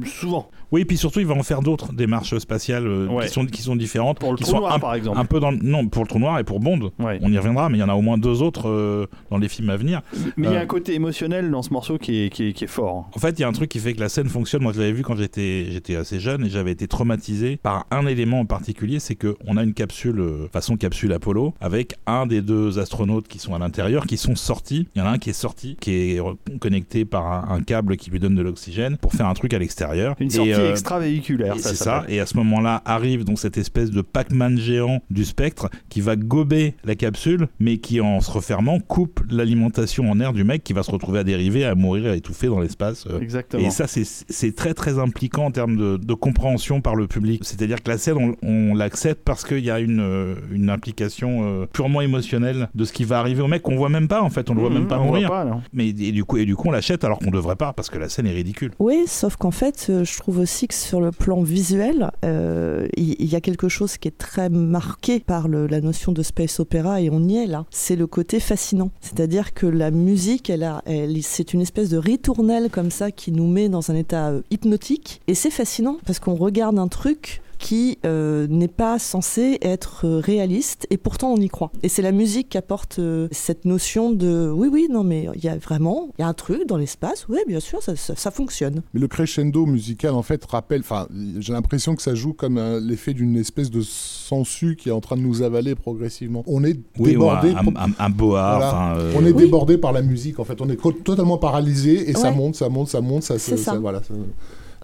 souvent. Oui, et puis surtout, il va en faire d'autres démarches spatiales euh, Ouais. qui, sont, qui sont différentes. Pour le qui trou sont noir, un, par exemple. un peu dans Non, pour le trou noir et pour Bond. Ouais. On y reviendra, mais il y en a au moins deux autres dans les films à venir. Mais il y a un côté émotionnel dans ce morceau qui est, qui est, qui est fort. En fait, il y a un truc qui fait que la scène fonctionne. Moi, je l'avais vu quand j'étais j'étais assez jeune et j'avais été traumatisé par un élément en particulier, c'est que on a une capsule façon capsule Apollo avec un des deux astronautes qui sont à l'intérieur qui sont sortis. Il y en a un qui est sorti, qui est connecté par un, un câble qui lui donne de l'oxygène pour faire un truc à l'extérieur. Une Et, sortie euh, extravéhiculaire, ça c'est ça. Et à ce moment-là arrive donc cette espèce de Pac-Man géant du spectre qui va gober la capsule, mais qui en se refermant coupe l'alimentation en air du mec qui va se retrouver à dériver, à mourir, à étouffer dans l'espace. euh. Exactement. Et ça, c'est- très très impliquant en termes de, de compréhension par le public. C'est-à-dire que la scène, on, on l'accepte parce qu'il y a une, euh, une implication euh, purement émotionnelle de ce qui va arriver au mec qu'on voit même pas en fait, on le voit même Mmh, pas mourir. pas, non. Mais et du coup, et du coup, on l'achète alors qu'on devrait pas parce que la scène est ridicule. Oui, sauf qu'en fait, euh, je trouve aussi que sur le plan visuel, euh, il y, a quelque chose qui est très marqué par le- la notion de space opéra, et on y est là. C'est le côté fascinant. C'est-à-dire que la musique, elle a, elle- c'est une espèce de ritournelle comme ça qui nous met dans un état euh, hypnotique, et c'est fascinant parce qu'on regarde un truc qui euh, n'est pas censé être euh, réaliste et pourtant on y croit. Et c'est la musique qui apporte euh, cette notion de oui oui non mais il y a vraiment il y a un truc dans l'espace oui bien sûr ça, ça, ça fonctionne. Mais le crescendo musical, en fait, rappelle. Enfin, j'ai l'impression que ça joue comme l'effet d'une espèce de sangsue qui est en train de nous avaler progressivement. On est Oui, débordé. un, pro- un- un boa. Voilà. enfin, euh, On est Oui. débordé par la musique, en fait. On est totalement paralysé et ça monte, ça monte, ça monte, ça, se- ça. voilà. ça-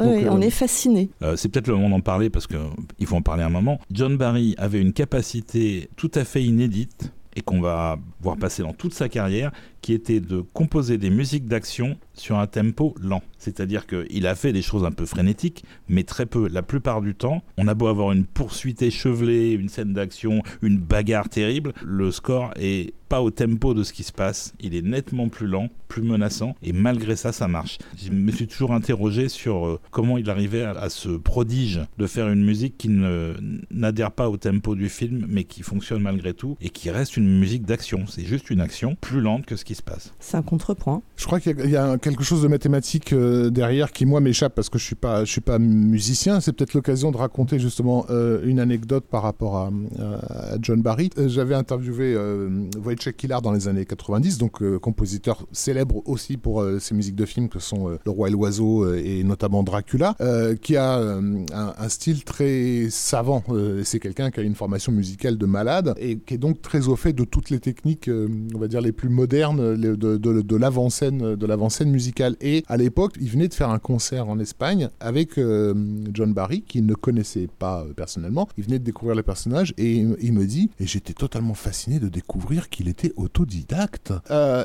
oui, euh, on est fasciné. Euh, c'est peut-être le moment d'en parler parce qu'il faut en parler un moment. John Barry avait une capacité tout à fait inédite et qu'on va voir passer dans toute sa carrière, qui était de composer des musiques d'action sur un tempo lent. C'est-à-dire qu'il a fait des choses un peu frénétiques, mais très peu. La plupart du temps, on a beau avoir une poursuite échevelée, une scène d'action, une bagarre terrible, le score est pas au tempo de ce qui se passe. Il est nettement plus lent, plus menaçant, et malgré ça, ça marche. Je me suis toujours interrogé sur euh, comment il arrivait à, ce prodige de faire une musique qui n'adhère pas au tempo du film, mais qui fonctionne malgré tout, et qui reste une musique d'action. C'est juste une action plus lente que ce qui se passe. C'est un contrepoint. Je crois qu'il y a- il y, a quelque chose de mathématique euh, derrière qui moi m'échappe parce que je suis pas je suis pas musicien. C'est peut-être l'occasion de raconter justement euh, une anecdote par rapport à, à John Barry. Euh, J'avais interviewé euh, Wojciech Kilar dans les années 90, donc euh, compositeur célèbre aussi pour euh, ses musiques de films que sont euh, Le Roi et l'Oiseau euh, et notamment Dracula, euh, qui a euh, un, un style très savant. Euh, C'est quelqu'un qui a une formation musicale de malade et qui est donc très au fait de toutes les techniques, euh, on va dire les plus modernes de, l'avant-scène de l'avant-scène musicale. Et à l'époque, il venait de faire un concert en Espagne avec euh, John Barry, qu'il ne connaissait pas euh, personnellement. Il venait de découvrir le personnage et il, me dit, et j'étais totalement fasciné de découvrir qu'il était autodidacte.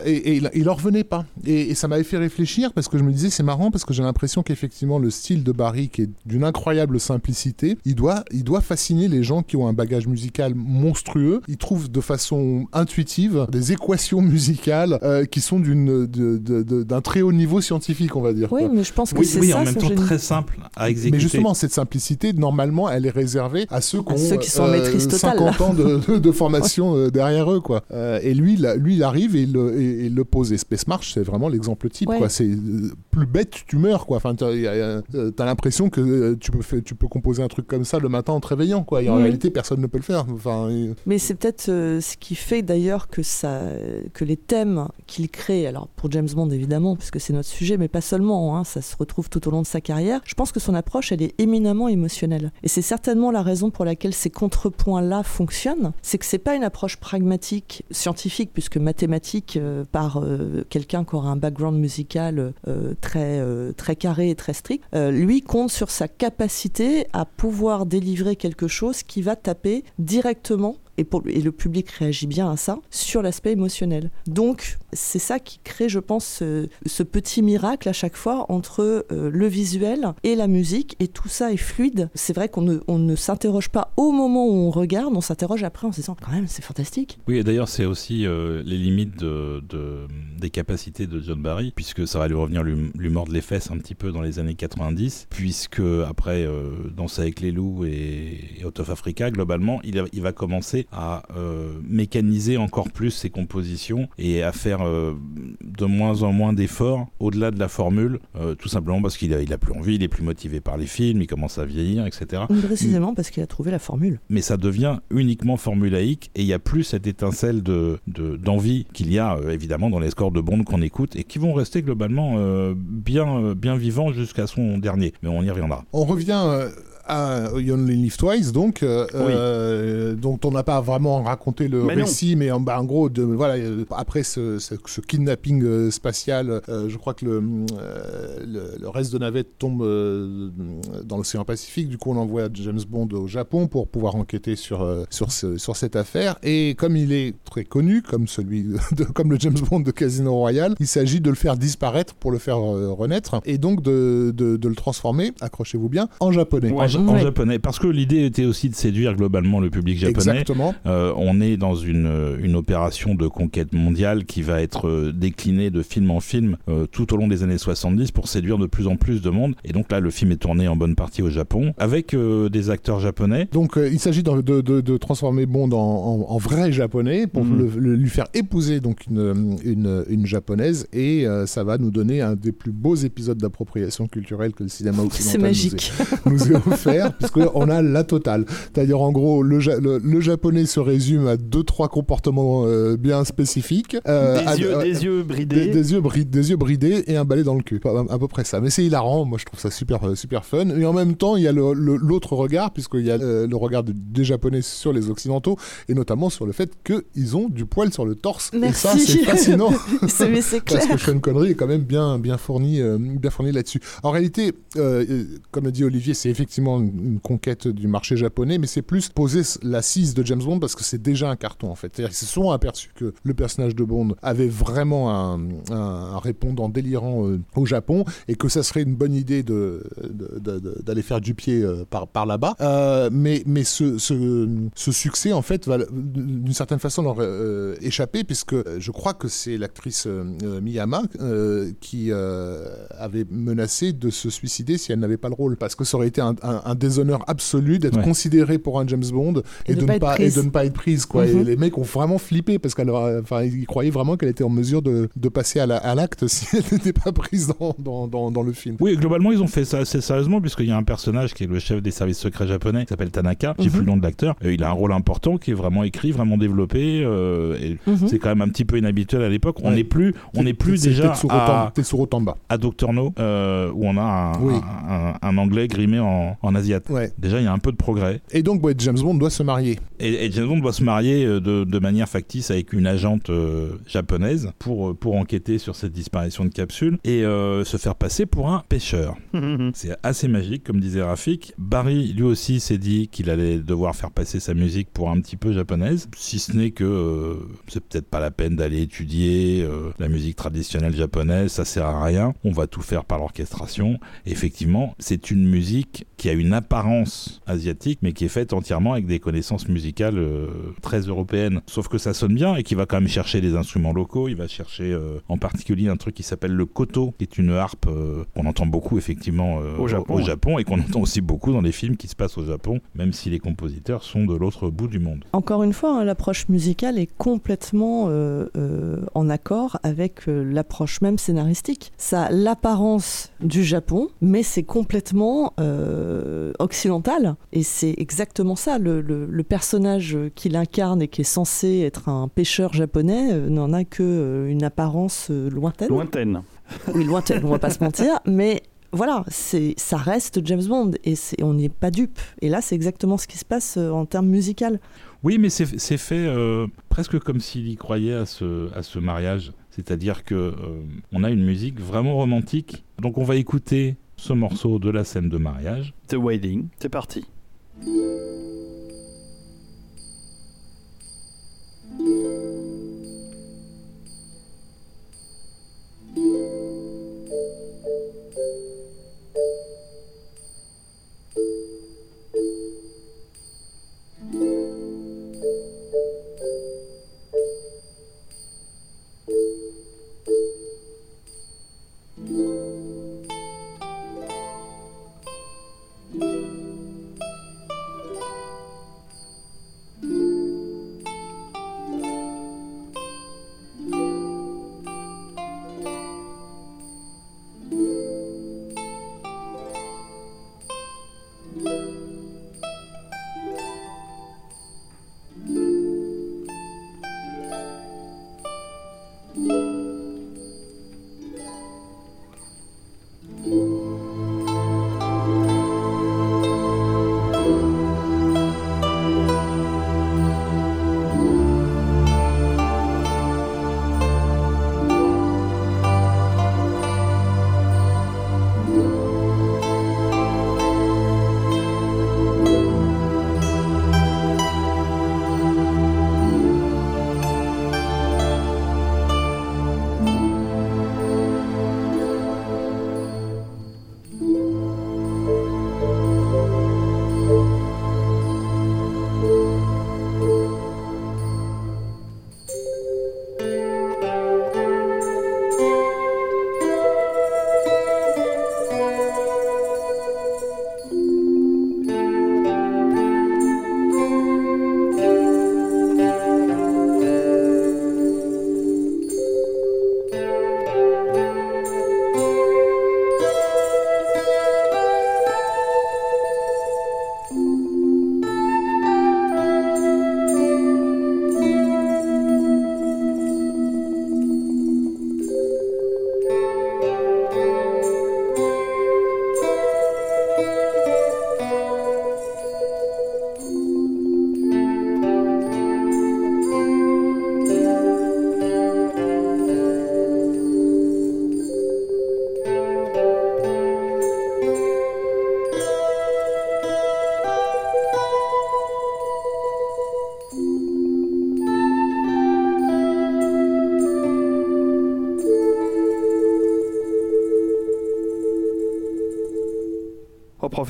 Et, il, il en revenait pas. Et, ça m'avait fait réfléchir parce que je me disais, c'est marrant parce que j'ai l'impression qu'effectivement le style de Barry, qui est d'une incroyable simplicité, il doit, il doit fasciner les gens qui ont un bagage musical monstrueux. Il trouve de façon intuitive des équations musicales euh, qui sont d'un très haut niveau scientifique, on va dire. Oui, mais je pense que Oui, c'est oui, ça en même temps génie. très simple à exécuter. Mais justement, cette simplicité, normalement, elle est réservée à ceux qui ont ceux qui sont en maîtrise totale. 50 ans de, de- de formation euh, derrière eux. Quoi. Euh, et lui, là, lui, il arrive et il, le- et- et il le pose. Et Space March, c'est vraiment l'exemple type. Ouais. Quoi. C'est euh, plus bête, tu meurs. Quoi. Enfin, t'as, euh, l'impression que euh, tu peux, faire- tu peux composer un truc comme ça le matin en te réveillant. Quoi. Et en réalité, personne ne peut le faire. Enfin, et- Mais c'est peut-être euh, ce qui fait d'ailleurs que, que les thèmes qu'il crée, alors pour James Bond évidemment, puisque c'est notre sujet, mais pas seulement, hein, ça se retrouve tout au long de sa carrière, je pense que son approche, elle est éminemment émotionnelle. Et c'est certainement la raison pour laquelle ces contrepoints-là fonctionnent, c'est que c'est pas une approche pragmatique, scientifique, puisque mathématique euh, par euh, quelqu'un qui aura un background musical euh, très, très carré et très strict, lui compte sur sa capacité à pouvoir délivrer quelque chose qui va taper directement et, le public réagit bien à ça, sur l'aspect émotionnel. Donc, c'est ça qui crée, je pense, ce, petit miracle à chaque fois entre euh, le visuel et la musique, et tout ça est fluide. C'est vrai qu'on ne, s'interroge pas au moment où on regarde, on s'interroge après en se disant, quand même, c'est fantastique. Oui, et d'ailleurs, c'est aussi euh, les limites de, de- des capacités de John Barry, puisque ça va lui revenir lui mordre les fesses un petit peu dans les années 90, puisque après euh, Danse avec les loups et, Out of Africa, globalement, il va commencer à euh, mécaniser encore plus ses compositions et à faire euh, de moins en moins d'efforts au-delà de la formule, euh, tout simplement parce qu'il a, il a plus envie, il est plus motivé par les films, il commence à vieillir, etc. Précisément parce qu'il a trouvé la formule. Mais ça devient uniquement formulaïque et il n'y a plus cette étincelle de, de- d'envie qu'il y a euh, évidemment dans les scores de Bond qu'on écoute et qui vont rester globalement euh, bien, euh, bien vivants jusqu'à son dernier. Mais on y reviendra. On revient euh, à You Only Live Twice, donc, euh, Oui. euh, dont on n'a pas vraiment raconté le Mais non. récit, mais en, bah, en gros, de, voilà, euh, après ce, ce- ce kidnapping euh, spatial, euh, je crois que le, euh, le, le reste de navette tombe euh, dans l'océan Pacifique. Du coup, on envoie James Bond au Japon pour pouvoir enquêter sur, euh, sur, ce- sur cette affaire. Et comme il est très connu, comme, celui de, comme le James Bond de Casino Royale, il s'agit de le faire disparaître pour le faire euh, renaître et donc de, de, de le transformer, accrochez-vous bien, en japonais. Ouais. En, ja- en Ouais. japonais, parce que l'idée était aussi de séduire globalement le public japonais. Exactement. Euh, on est dans une, une opération de conquête mondiale qui va être euh, déclinée de film en film euh, tout au long des années 70 pour séduire de plus en plus de monde. Et donc là, le film est tourné en bonne partie au Japon avec euh, des acteurs japonais. Donc euh, il s'agit de, de- de- de transformer Bond en, en- en vrai japonais pour Mhm. le- le- lui faire épouser donc une, une, une japonaise et euh, ça va nous donner un des plus beaux épisodes d'appropriation culturelle que le cinéma occidental C'est nous magique. nous ait offert puisqu'on a la totale. C'est-à-dire en gros le, ja- le, le japonais se résume à deux trois comportements euh, bien spécifiques. euh, des, yeux, à- des yeux bridés. Des, des yeux bri- des yeux bridés et un balai dans le cul. À, à peu près ça. Mais c'est hilarant. Moi, je trouve ça super, euh, super fun. Et en même temps, il y a le- le- l'autre regard, puisqu'il y a euh, le regard de- des Japonais sur les Occidentaux, et notamment sur le fait qu'ils ont du poil sur le torse. Et ça, Merci. c'est fascinant. C'est mais c'est Parce clair. que Sean Connery est quand même bien, bien fourni, euh, bien fourni là-dessus. En réalité, euh, euh, comme a dit Olivier, c'est effectivement une, conquête du marché japonais, mais c'est plus poser l'assise de James Bond parce que c'est déjà un carton en fait. C'est-à-dire qu'ils se sont aperçus que le personnage de Bond avait vraiment un, répondant délirant euh, au Japon et que ça serait une bonne idée d'aller faire du pied euh, par, par là-bas. Euh, mais mais ce, ce, succès, en fait, va d'une certaine façon leur échapper, puisque je crois que c'est l'actrice Miyama qui avait menacé de se suicider si elle n'avait pas le rôle, parce que ça aurait été un- un déshonneur absolu d'être Ouais. considéré pour un James Bond et, Et de, de ne pas et prise. de ne pas être prise. Quoi. Mhm. Et les mecs ont vraiment flippé, parce qu'elle, aurait- enfin, ils croyaient vraiment qu'elle était en mesure de, de passer à la- à l'acte si elle n'était pas prise dans, dans, dans, dans le film. Oui, globalement, ils ont fait ça assez sérieusement, puisqu'il y a un personnage qui est le chef des services secrets japonais, qui s'appelle Tanaka, j'ai Mhm. plus le nom de l'acteur. Euh, il a un rôle important qui est vraiment écrit, vraiment développé, euh, et Mhm. c'est quand même un petit peu inhabituel à l'époque. On Ouais. n'est plus, on n'est plus déjà à, à Dr No, euh, où on a un, Oui. un, un- un anglais grimé en, en asiate. Ouais. Déjà, il y a un peu de progrès. Et donc, ouais, James Bond doit se marier. Et, et James Bond doit se marier euh, de, de manière factice avec une agente euh, japonaise pour, euh, pour enquêter sur cette disparition de capsule et euh, se faire passer pour un pêcheur. C'est assez magique, comme disait Rafik. Barry, lui aussi, s'est dit qu'il allait devoir faire passer sa musique pour un petit peu japonaise, si ce n'est que euh, c'est peut-être pas la peine d'aller étudier euh, la musique traditionnelle japonaise, ça sert à rien. On va tout faire par l'orchestration. Effectivement, c'est une musique qui a une apparence asiatique, mais qui est faite entièrement avec des connaissances musicales euh, très européennes. Sauf que ça sonne bien et qu'il va quand même chercher des instruments locaux. Il va chercher euh, en particulier un truc qui s'appelle le koto, qui est une harpe euh, qu'on entend beaucoup effectivement euh, Au Japon, et qu'on entend aussi beaucoup dans les films qui se passent au Japon, même si les compositeurs sont de l'autre bout du monde. Encore une fois, hein, l'approche musicale est complètement euh, euh, en accord avec euh, l'approche même scénaristique. Ça a l'apparence du Japon, mais c'est complètement euh, occidental. Et c'est exactement ça. Le, le- le personnage qu'il incarne et qui est censé être un pêcheur japonais euh, n'en a que euh, une apparence euh, lointaine. Lointaine. Oui, lointaine, on va pas se mentir, mais voilà, c'est ça reste James Bond et c'est- on n'est pas dupe. Et là, c'est exactement ce qui se passe euh, en termes musical. Oui, mais c'est c'est fait euh, presque comme s'il y croyait à ce, à ce mariage. C'est-à-dire que euh, on a une musique vraiment romantique. Donc on va écouter ce morceau de la scène de mariage. The Wedding, c'est parti.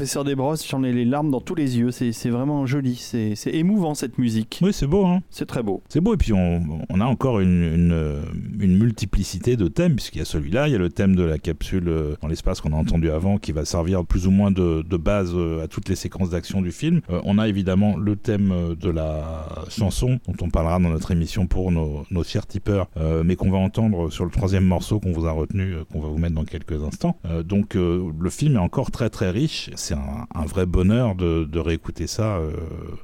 Professeur Desbrosses, j'en ai les larmes dans tous les yeux. C'est vraiment joli, c'est émouvant cette musique. Oui, c'est beau, hein. C'est très beau. C'est beau, et puis on, on a encore une, une, euh, une multiplicité de thèmes, puisqu'il y a celui-là, il y a le thème de la capsule euh, dans l'espace qu'on a entendu avant, qui va servir plus ou moins de, de base euh, à toutes les séquences d'action du film. Euh, on a évidemment le thème de la chanson, dont on parlera dans notre émission pour nos, nos chers tipeurs, euh, mais qu'on va entendre sur le troisième morceau qu'on vous a retenu, qu'on va vous mettre dans quelques instants. Euh, donc le film est encore très très riche, c'est un, vrai bonheur de, de réécouter ça euh,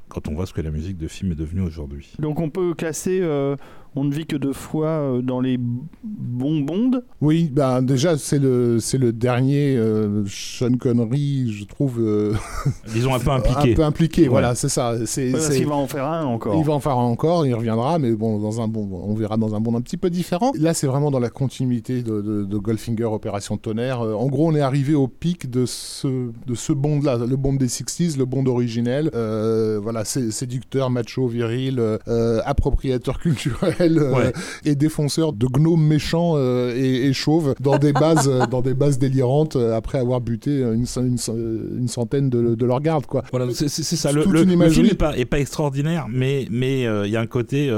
quand on voit ce que la musique de film est devenue aujourd'hui. Donc on peut classer euh, On ne vit que deux fois euh, dans les bons bondes. Oui, bah, déjà, c'est le, c'est le dernier euh, Sean Connery, je trouve, euh, Disons un peu impliqué. un peu impliqué. Ouais. Voilà, c'est ça. C'est, Ouais, parce c'est- qu'il va en faire un encore. Il va en faire un encore, il reviendra, mais bon, dans un bon, on verra dans un monde un petit peu différent. Là, c'est vraiment dans la continuité de, de, de Goldfinger, Opération Tonnerre. Euh, en gros, on est arrivé au pic de ce, de ce bond-là, le bond des 60s, le bond originel. Euh, voilà, sé- séducteur, macho, viril, euh, appropriateur culturel euh, Ouais. et défenseur de gnomes méchants euh, et, et chauves dans des bases, euh, dans des bases délirantes après avoir buté une, une, cent- une centaine de, de leurs gardes, quoi. Voilà, c'est ça. Le, le- film n'est pas, est pas extraordinaire, mais mais il y a un côté,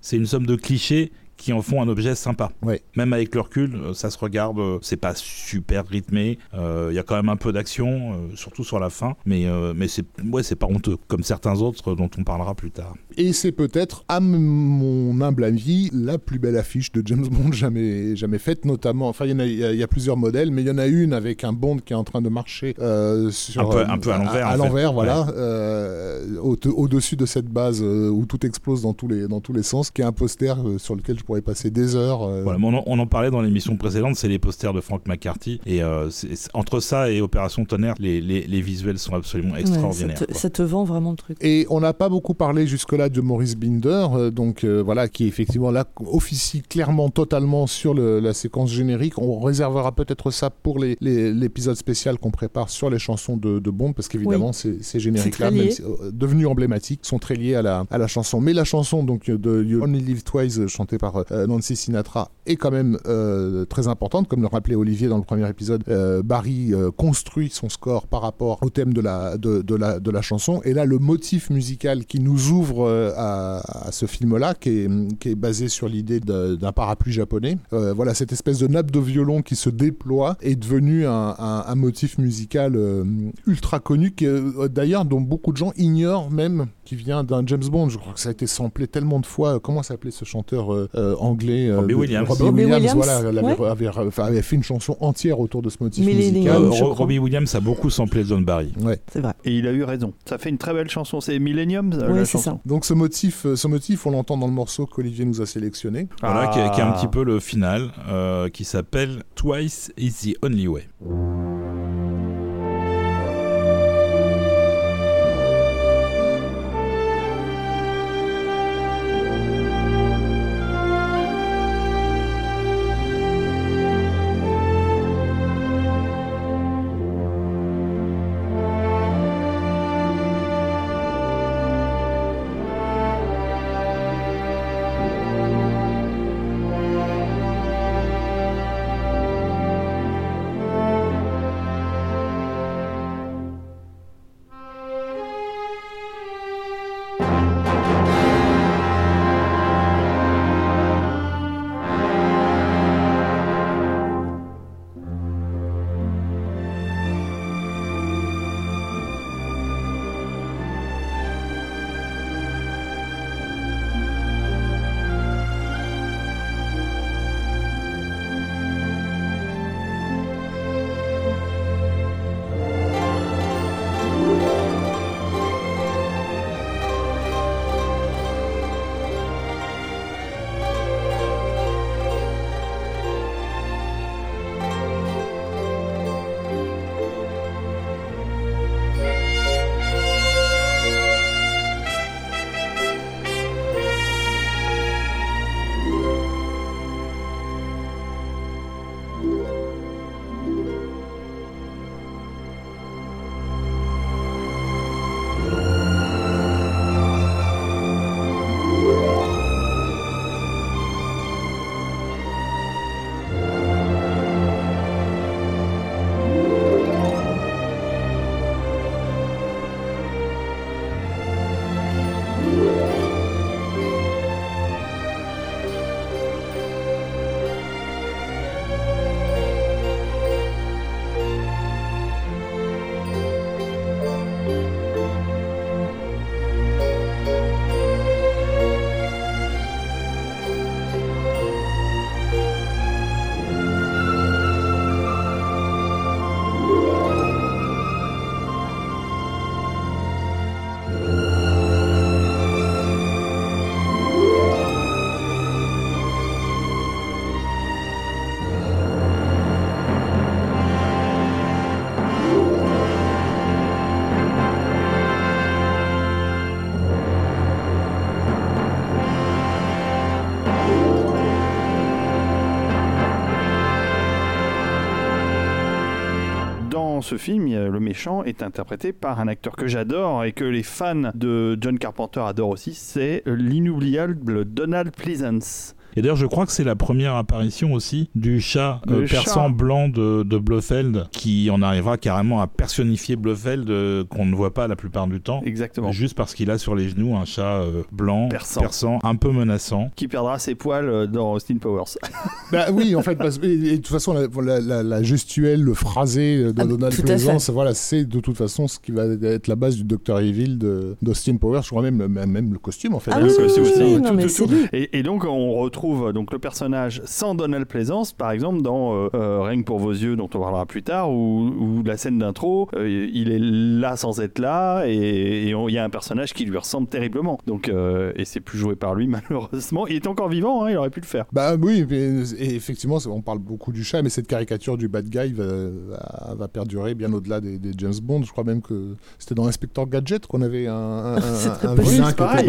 c'est une somme de clichés qui en font un objet sympa. Ouais. Même avec le recul, euh, ça se regarde, euh, c'est pas super rythmé. euh, Il y a quand même un peu d'action, euh, surtout sur la fin, mais euh, mais c'est ouais, pas honteux, comme certains autres dont on parlera plus tard. Et c'est peut-être, à mon humble avis, la plus belle affiche de James Bond jamais, jamais faite, notamment, enfin il y, a- y y plusieurs modèles, mais il y en a une avec un Bond qui est en train de marcher euh, sur, Un peu- un peu à l'envers, À, l'envers, voilà, euh, au- au-dessus de cette base euh, où tout explose dans tous les, dans tous les sens, qui est un poster euh, sur lequel je pourrais passer des heures. euh, Voilà, on, en, on en parlait dans l'émission précédente, c'est les posters de Frank McCarthy. Et euh, entre ça et Opération Tonnerre, les, les, les visuels sont absolument Ouais, extraordinaires. ça, te, quoi. ça te vend vraiment le truc. Et on n'a pas beaucoup parlé jusque-là de Maurice Binder, euh, donc euh, voilà, qui effectivement là officie clairement totalement sur le- la séquence générique. On réservera peut-être ça pour les- les- l'épisode spécial qu'on prépare sur les chansons de, de Bond, parce qu'évidemment ces, ces génériques-là, si, euh, devenus emblématiques, sont très liés à la, à la chanson. Mais la chanson donc de You Only Live Twice, chantée par euh, Nancy Sinatra, est quand même euh, très importante, comme le rappelait Olivier dans le premier épisode. euh, Barry construit son score par rapport au thème de la, de, la, de la chanson. Et là, le motif musical qui nous ouvre à, ce film-là, qui est, qui est basé sur l'idée d'un parapluie japonais, voilà, cette espèce de nappe de violon qui se déploie est devenu un, un- motif musical ultra connu, d'ailleurs, dont beaucoup de gens ignorent même, qui vient d'un James Bond. Je crois que ça a été samplé tellement de fois. Comment s'appelait ce chanteur euh, euh, anglais euh, Robbie Williams. Robbie Robbie Williams, Williams, voilà, avait, ouais. avait- fait une chanson entière autour de ce motif musical. Euh. Robbie Williams a beaucoup samplé John Barry. Ouais. C'est vrai. Et il a eu raison. Ça fait une très belle chanson. C'est Millennium, euh, Oui, la c'est chanson. ça. Donc ce motif, euh, ce motif, on l'entend dans le morceau qu'Olivier nous a sélectionné. Voilà, qui, est, qui est un Ah. petit peu le final, euh, qui s'appelle Twice is the Only Way. Ce film, le méchant est interprété par un acteur que j'adore et que les fans de John Carpenter adorent aussi, c'est l'inoubliable Donald Pleasance. Et d'ailleurs, je crois que c'est la première apparition aussi du chat euh, persan blanc de, de, Blofeld, qui en arrivera carrément à personnifier Blofeld euh, qu'on ne voit pas la plupart du temps. Exactement. Juste parce qu'il a sur les genoux un chat euh, blanc, persan. un peu menaçant. Qui perdra ses poils dans Austin Powers. bah oui, en fait, parce, et, de toute façon, la, gestuelle, le phrasé de ah, Donald Pleasance, voilà, c'est de toute façon ce qui va être la base du Dr. Evil d'Austin Powers. Je crois même, même le costume, en fait. Ah oui, aussi. Et, et donc, on retrouve trouve donc le personnage sans Donald Plaisance, par exemple dans euh, euh, Règne pour vos yeux, dont on parlera plus tard, où, la scène d'intro, euh, il est là sans être là, et il y a un personnage qui lui ressemble terriblement. Donc, et c'est plus joué par lui malheureusement. Il est encore vivant, hein, il aurait pu le faire. Bah oui, et effectivement, on parle beaucoup du chat, mais cette caricature du bad guy va, va, perdurer bien au-delà des, James Bond. Je crois même que c'était dans Inspector Gadget qu'on avait un, un, un,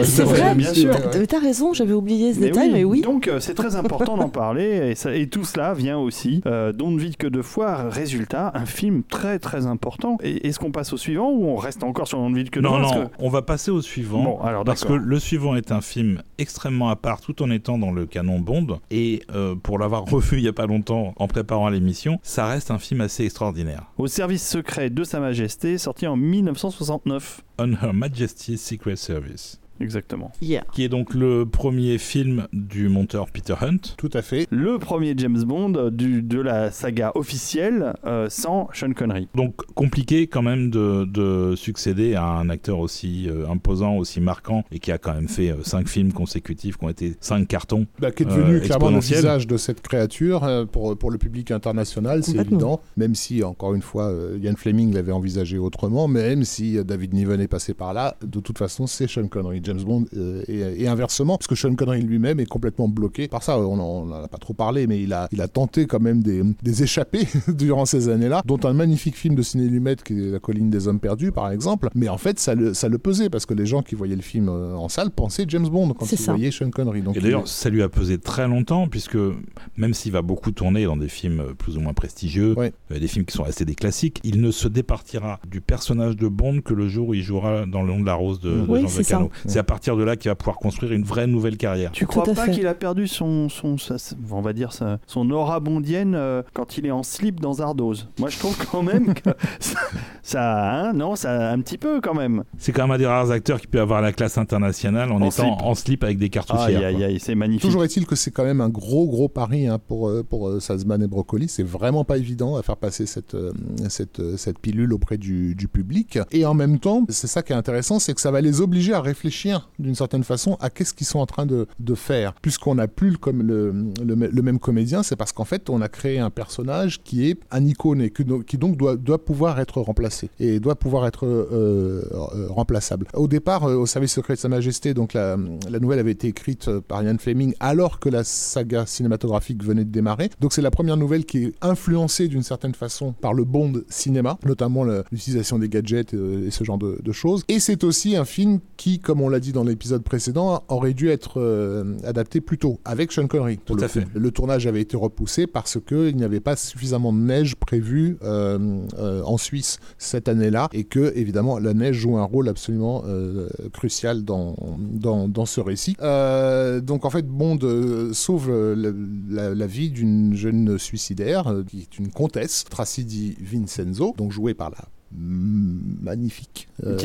C'est vrai, bien sûr. T'as raison, j'avais oublié ce détail, mais oui. Donc euh, c'est très important d'en parler et, tout cela vient aussi euh, d'On ne vit que deux fois. Résultat, un film très très important. Est-ce qu'on passe au suivant ou on reste encore sur On ne vit que deux fois Non, non, on va passer au suivant. Bon, alors, parce que le suivant est un film extrêmement à part tout en étant dans le canon Bond. Et euh, pour l'avoir revu il n'y a pas longtemps en préparant l'émission, ça reste un film assez extraordinaire. Au service secret de Sa Majesté, sorti en 1969. On Her Majesty's Secret Service. Exactement. Qui est donc le premier film du monteur Peter Hunt. Tout à fait. Le premier James Bond du, de la saga officielle euh, sans Sean Connery. Donc compliqué quand même de, de succéder à un acteur aussi euh, imposant, aussi marquant et qui a quand même fait euh, cinq films consécutifs qui ont été cinq cartons. Bah, qui est devenu clairement le visage de cette créature pour, pour le public international, c'est évident. Même si, encore une fois, Ian Fleming l'avait envisagé autrement, même si David Niven est passé par là, de toute façon, c'est Sean Connery. James Bond euh, et, inversement, parce que Sean Connery lui-même est complètement bloqué par ça. On n'en a pas trop parlé, mais il a, il a tenté quand même des, des échappées durant ces années-là, dont un magnifique film de ciné Lumet qui est La colline des hommes perdus, par exemple. Mais en fait, ça le, ça le pesait, parce que les gens qui voyaient le film euh, en salle pensaient James Bond quand ils voyaient Sean Connery. Donc et d'ailleurs, ça lui a pesé très longtemps, puisque même s'il va beaucoup tourner dans des films plus ou moins prestigieux, euh, des films qui sont restés des classiques, il ne se départira du personnage de Bond que le jour où il jouera dans Le long de la rose de, Jean Vacano à partir de là qu'il va pouvoir construire une vraie nouvelle carrière. Tu crois pas qu'il a perdu son, son, on va dire son aura bondienne euh, quand il est en slip dans Zardoz? Moi, je trouve quand même que ça, hein, non, ça un petit peu quand même. C'est quand même un des rares acteurs qui peut avoir la classe internationale en, étant en slip avec des cartouchières. Aïe, c'est magnifique. Toujours est-il que c'est quand même un gros, gros pari hein, pour euh, pour euh, Salzman et Broccoli. C'est vraiment pas évident à faire passer cette cette cette pilule auprès du, du public. Et en même temps, c'est ça qui est intéressant, c'est que ça va les obliger à réfléchir d'une certaine façon à qu'est-ce qu'ils sont en train de, faire. Puisqu'on n'a plus le, le, même comédien, c'est parce qu'en fait, on a créé un personnage qui est un icône et qui donc doit, pouvoir être remplacé et doit pouvoir être euh, euh, remplaçable. Au départ, euh, au service secret de Sa Majesté, donc la, la, nouvelle avait été écrite par Ian Fleming alors que la saga cinématographique venait de démarrer. Donc c'est la première nouvelle qui est influencée d'une certaine façon par le Bond cinéma, notamment l'utilisation des gadgets et ce genre de, de choses. Et c'est aussi un film qui, comme on l'a dit dans l'épisode précédent aurait dû être euh, adapté plus tôt, avec Sean Connery. Tout à fait. Le tournage avait été repoussé parce qu'il n'y avait pas suffisamment de neige prévue euh, euh, en Suisse cette année-là, et que, évidemment, la neige joue un rôle absolument crucial dans, dans, dans, ce récit. donc, en fait, Bond sauve la, la, vie d'une jeune suicidaire, qui est une comtesse, Tracy Di Vincenzo, donc jouée par la magnifique, euh,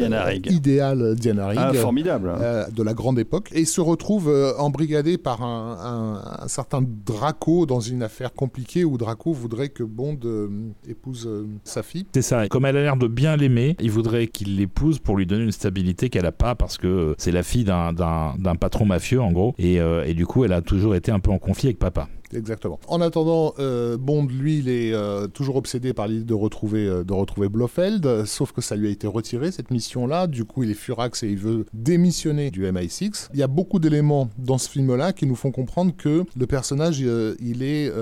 idéal Diana Rigg, ah, formidable, euh, de la grande époque, et se retrouve euh, embrigadé par un, certain Draco dans une affaire compliquée où Draco voudrait que Bond épouse sa fille. C'est ça. Comme elle a l'air de bien l'aimer, il voudrait qu'il l'épouse pour lui donner une stabilité qu'elle a pas parce que c'est la fille d'un patron mafieux en gros, et, et du coup elle a toujours été un peu en conflit avec papa. Exactement. En attendant, euh, Bond, lui, il est euh, toujours obsédé par l'idée de retrouver, euh, de retrouver Blofeld, sauf que ça lui a été retiré, cette mission-là. Du coup, il est furax et il veut démissionner du MI6. Il y a beaucoup d'éléments dans ce film-là qui nous font comprendre que le personnage, il est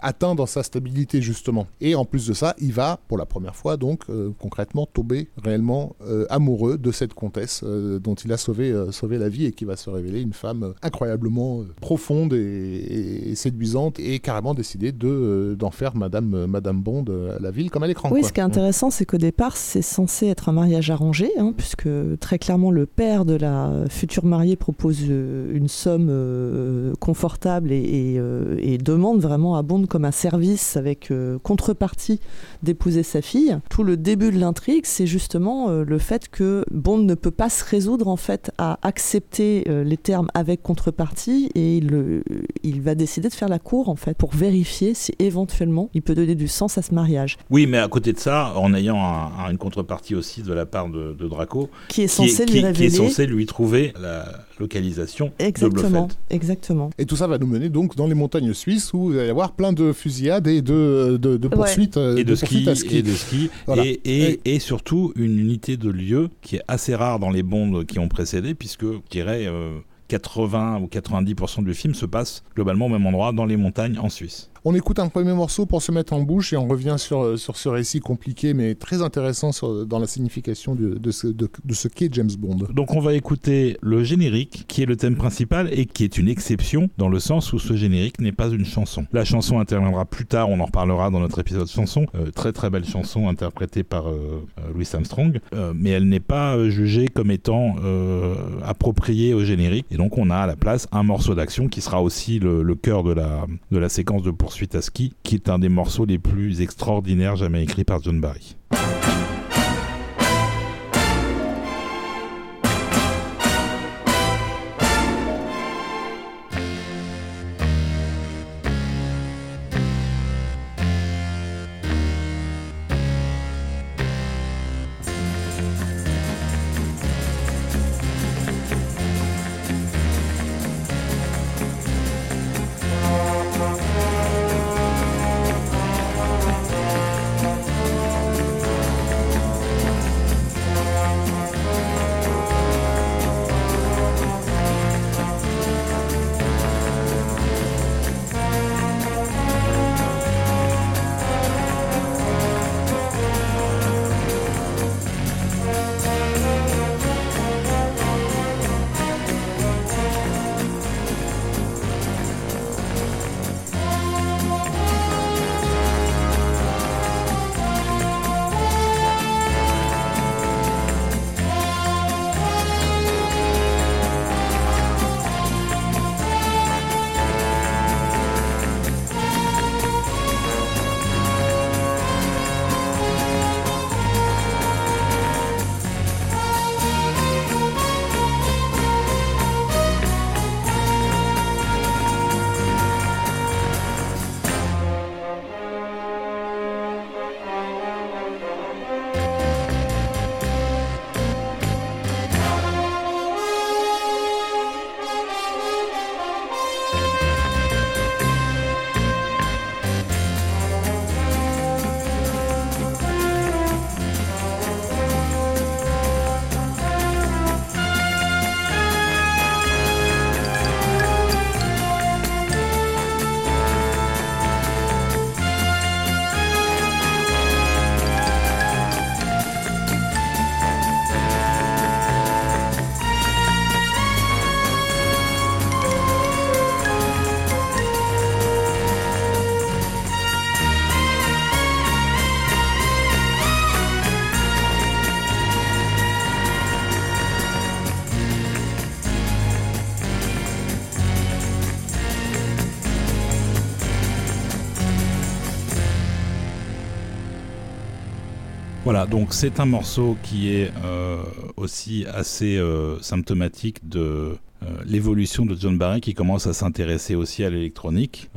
atteint dans sa stabilité, justement. Et en plus de ça, il va, pour la première fois, donc, concrètement, tomber réellement amoureux de cette comtesse dont il a sauvé, sauvé la vie et qui va se révéler une femme incroyablement profonde et, et séduisante séduisante et carrément décidé de d'en faire Madame Madame Bond à la ville comme à l'écran. Oui, quoi. ce qui est intéressant, c'est qu'au départ, c'est censé être un mariage arrangé, hein, puisque très clairement, le père de la future mariée propose euh, une somme euh, confortable et, et, euh, et demande vraiment à Bond comme un service avec euh, contrepartie d'épouser sa fille. Tout le début de l'intrigue, c'est justement euh, le fait que Bond ne peut pas se résoudre en fait à accepter euh, les termes avec contrepartie et il, euh, il va décider de faire la cour en fait pour vérifier si éventuellement il peut donner du sens à ce mariage, Oui, mais à côté de ça, en ayant un- un- une contrepartie aussi de la part de, de Draco, qui est censé lui qui- qui révéler. est censé lui trouver la localisation de Exactement, Blofeld. exactement. Et tout ça va nous mener donc dans les montagnes suisses où il va y avoir plein de fusillades et de, de, de poursuites, euh, Et de, ski, poursuites à ski. et de ski, Voilà. et, et, et surtout une unité de lieu qui est assez rare dans les bondes qui ont précédé, puisque je dirais euh, 80 ou 90% du film se passe globalement au même endroit, dans les montagnes en Suisse. On écoute un premier morceau pour se mettre en bouche et on revient sur, sur ce récit compliqué mais très intéressant sur- dans la signification de, de ce, qu'est James Bond. Donc on va écouter le générique, qui est le thème principal et qui est une exception dans le sens où ce générique n'est pas une chanson. La chanson interviendra plus tard, on en reparlera dans notre épisode chanson. Euh, très très belle chanson interprétée par euh, euh, Louis Armstrong, Euh, mais elle n'est pas euh, jugée comme étant euh, appropriée au générique. Et donc on a à la place un morceau d'action qui sera aussi le, le cœur de la, de la séquence de poursuite à ski, qui est un des morceaux les plus extraordinaires jamais écrits par John Barry. Donc c'est un morceau qui est euh, aussi assez euh, symptomatique de euh, l'évolution de John Barry qui commence à s'intéresser aussi à l'électronique,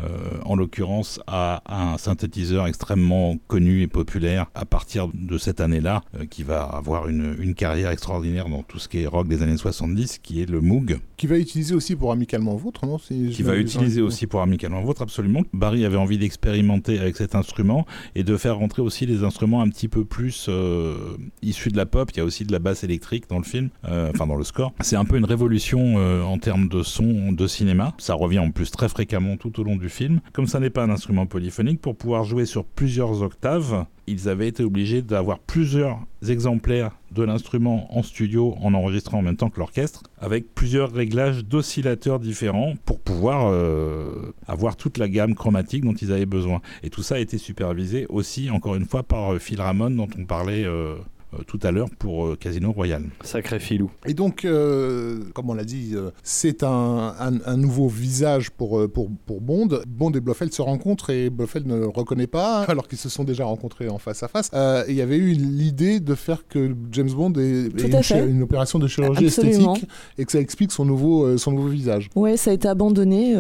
en l'occurrence à un synthétiseur extrêmement connu et populaire à partir de cette année-là, euh, qui va avoir une, une carrière extraordinaire dans tout ce qui est rock des années 70, qui est le Moog. Qui va utiliser aussi pour Amicalement Vôtre, non Si qui va utiliser aussi pour Amicalement Vôtre, absolument. Barry avait envie d'expérimenter avec cet instrument et de faire rentrer aussi des instruments un petit peu plus euh, issus de la pop. Il y a aussi de la basse électrique dans le film, euh, enfin dans le score. C'est un peu une révolution en termes de son de cinéma. Ça revient en plus très fréquemment tout au long du film. Comme ça n'est pas un instrument polyphonique, pour pouvoir jouer sur plusieurs octaves, ils avaient été obligés d'avoir plusieurs exemplaires de l'instrument en studio en enregistrant en même temps que l'orchestre, avec plusieurs réglages d'oscillateurs différents pour pouvoir euh, avoir toute la gamme chromatique dont ils avaient besoin. Et tout ça a été supervisé aussi, encore une fois, par euh, Phil Ramon dont on parlait. Euh, tout à l'heure pour euh, Casino Royale. Sacré filou. Et donc, euh, comme on l'a dit, c'est un, un, nouveau visage pour, pour, pour Bond. Bond et Blofeld se rencontrent et Blofeld ne le reconnaît pas, alors qu'ils se sont déjà rencontrés en face à face. il y avait eu l'idée de faire que James Bond ait, une, une, opération de chirurgie esthétique et que ça explique son nouveau, son nouveau visage. Oui, ça a été abandonné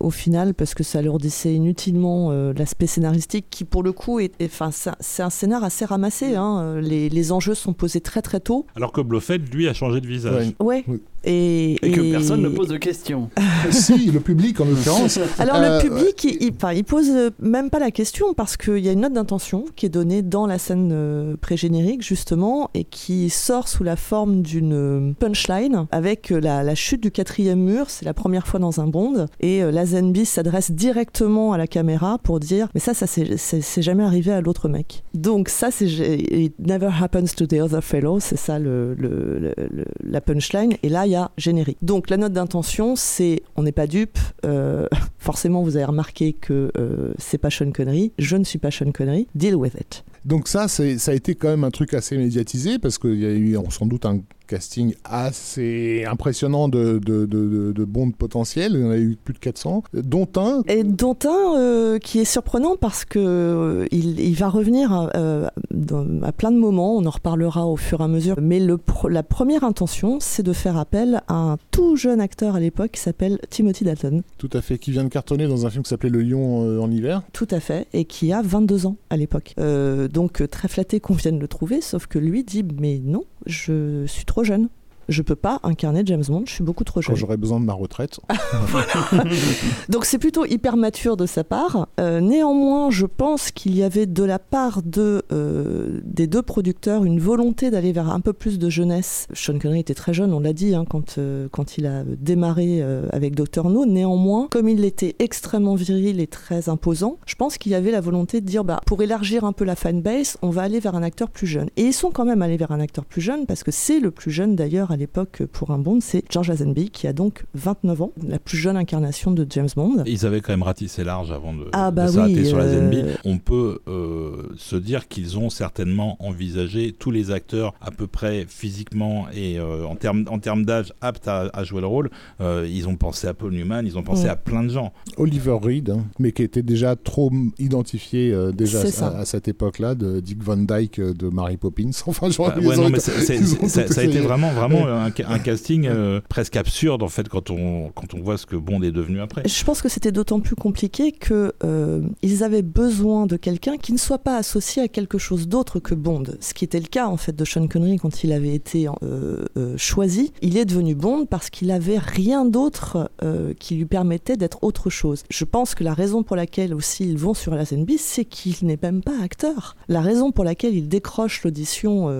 au final parce que ça alourdissait inutilement l'aspect scénaristique qui, pour le coup, est, enfin, c'est un scénar assez ramassé. Hein, les les, enjeux sont posés très très tôt. Alors que Blofeld, lui, a changé de visage. Ouais. Et, que personne ne pose de questions. si, le public en l'occurrence. Alors le euh, public, il, il, pose même pas la question parce qu'il y a une note d'intention qui est donnée dans la scène euh, pré-générique justement et qui sort sous la forme d'une punchline avec la, chute du quatrième mur. C'est la première fois dans un Bond et euh, la Zenby s'adresse directement à la caméra pour dire mais ça, ça c'est jamais arrivé à l'autre mec. Donc ça, c'est never happens to the other fellow, c'est ça le, le, la punchline. Et là, il y a générique. Donc la note d'intention, c'est on n'est pas dupe. Euh, forcément, vous avez remarqué que euh, c'est pas Sean Connery. Je ne suis pas Sean Connery. Deal with it. Donc ça, ça a été quand même un truc assez médiatisé parce qu'il y a eu sans doute un casting assez impressionnant de, de, de, de bondes potentiels. Il y en a eu plus de 400, dont un. Et dont un euh, qui est surprenant parce que euh, il, va revenir euh, à plein de moments. On en reparlera au fur et à mesure. Mais le, la première intention, c'est de faire appel à un tout jeune acteur à l'époque qui s'appelle Timothy Dalton. Tout à fait, qui vient de cartonner dans un film qui s'appelait Le Lion en hiver. Tout à fait, et qui a 22 ans à l'époque. donc très flatté qu'on vienne le trouver, sauf que lui dit mais non, je suis trop jeune je peux pas incarner James Bond, je suis beaucoup trop jeune. Quand j'aurai besoin de ma retraite. Donc c'est plutôt hyper mature de sa part. Euh, néanmoins, je pense qu'il y avait de la part de, euh, des deux producteurs une volonté d'aller vers un peu plus de jeunesse. Sean Connery était très jeune, on l'a dit, hein, quand, euh, quand il a démarré avec Dr No. Néanmoins, comme il était extrêmement viril et très imposant, je pense qu'il y avait la volonté de dire, bah, pour élargir un peu la fanbase, on va aller vers un acteur plus jeune. Et ils sont quand même allés vers un acteur plus jeune, parce que c'est le plus jeune d'ailleurs à l'époque pour un Bond, c'est George Lazenby qui a donc 29 ans, la plus jeune incarnation de James Bond. Ils avaient quand même ratissé large avant de, ah bah s'arrêter sur Lazenby. Euh, On peut euh, se dire qu'ils ont certainement envisagé tous les acteurs à peu près physiquement et euh, en termes en termes d'âge aptes à, jouer le rôle. ils ont pensé à Paul Newman, ils ont pensé à plein de gens. Oliver Reed, hein, mais qui était déjà trop identifié déjà à, cette époque-là, de Dick Van Dyke de Mary Poppins. Enfin, genre, ouais, non, mais ça, a été vraiment vraiment un, casting euh, presque absurde en fait quand on, quand on voit ce que Bond est devenu après. Je pense que c'était d'autant plus compliqué que euh, ils avaient besoin de quelqu'un qui ne soit pas associé à quelque chose d'autre que Bond, ce qui était le cas en fait de Sean Connery quand il avait été euh, choisi. Il est devenu Bond parce qu'il avait rien d'autre qui lui permettait d'être autre chose. Je pense que la raison pour laquelle aussi ils vont sur la SNB, c'est qu'il n'est même pas acteur. La raison pour laquelle il décroche l'audition,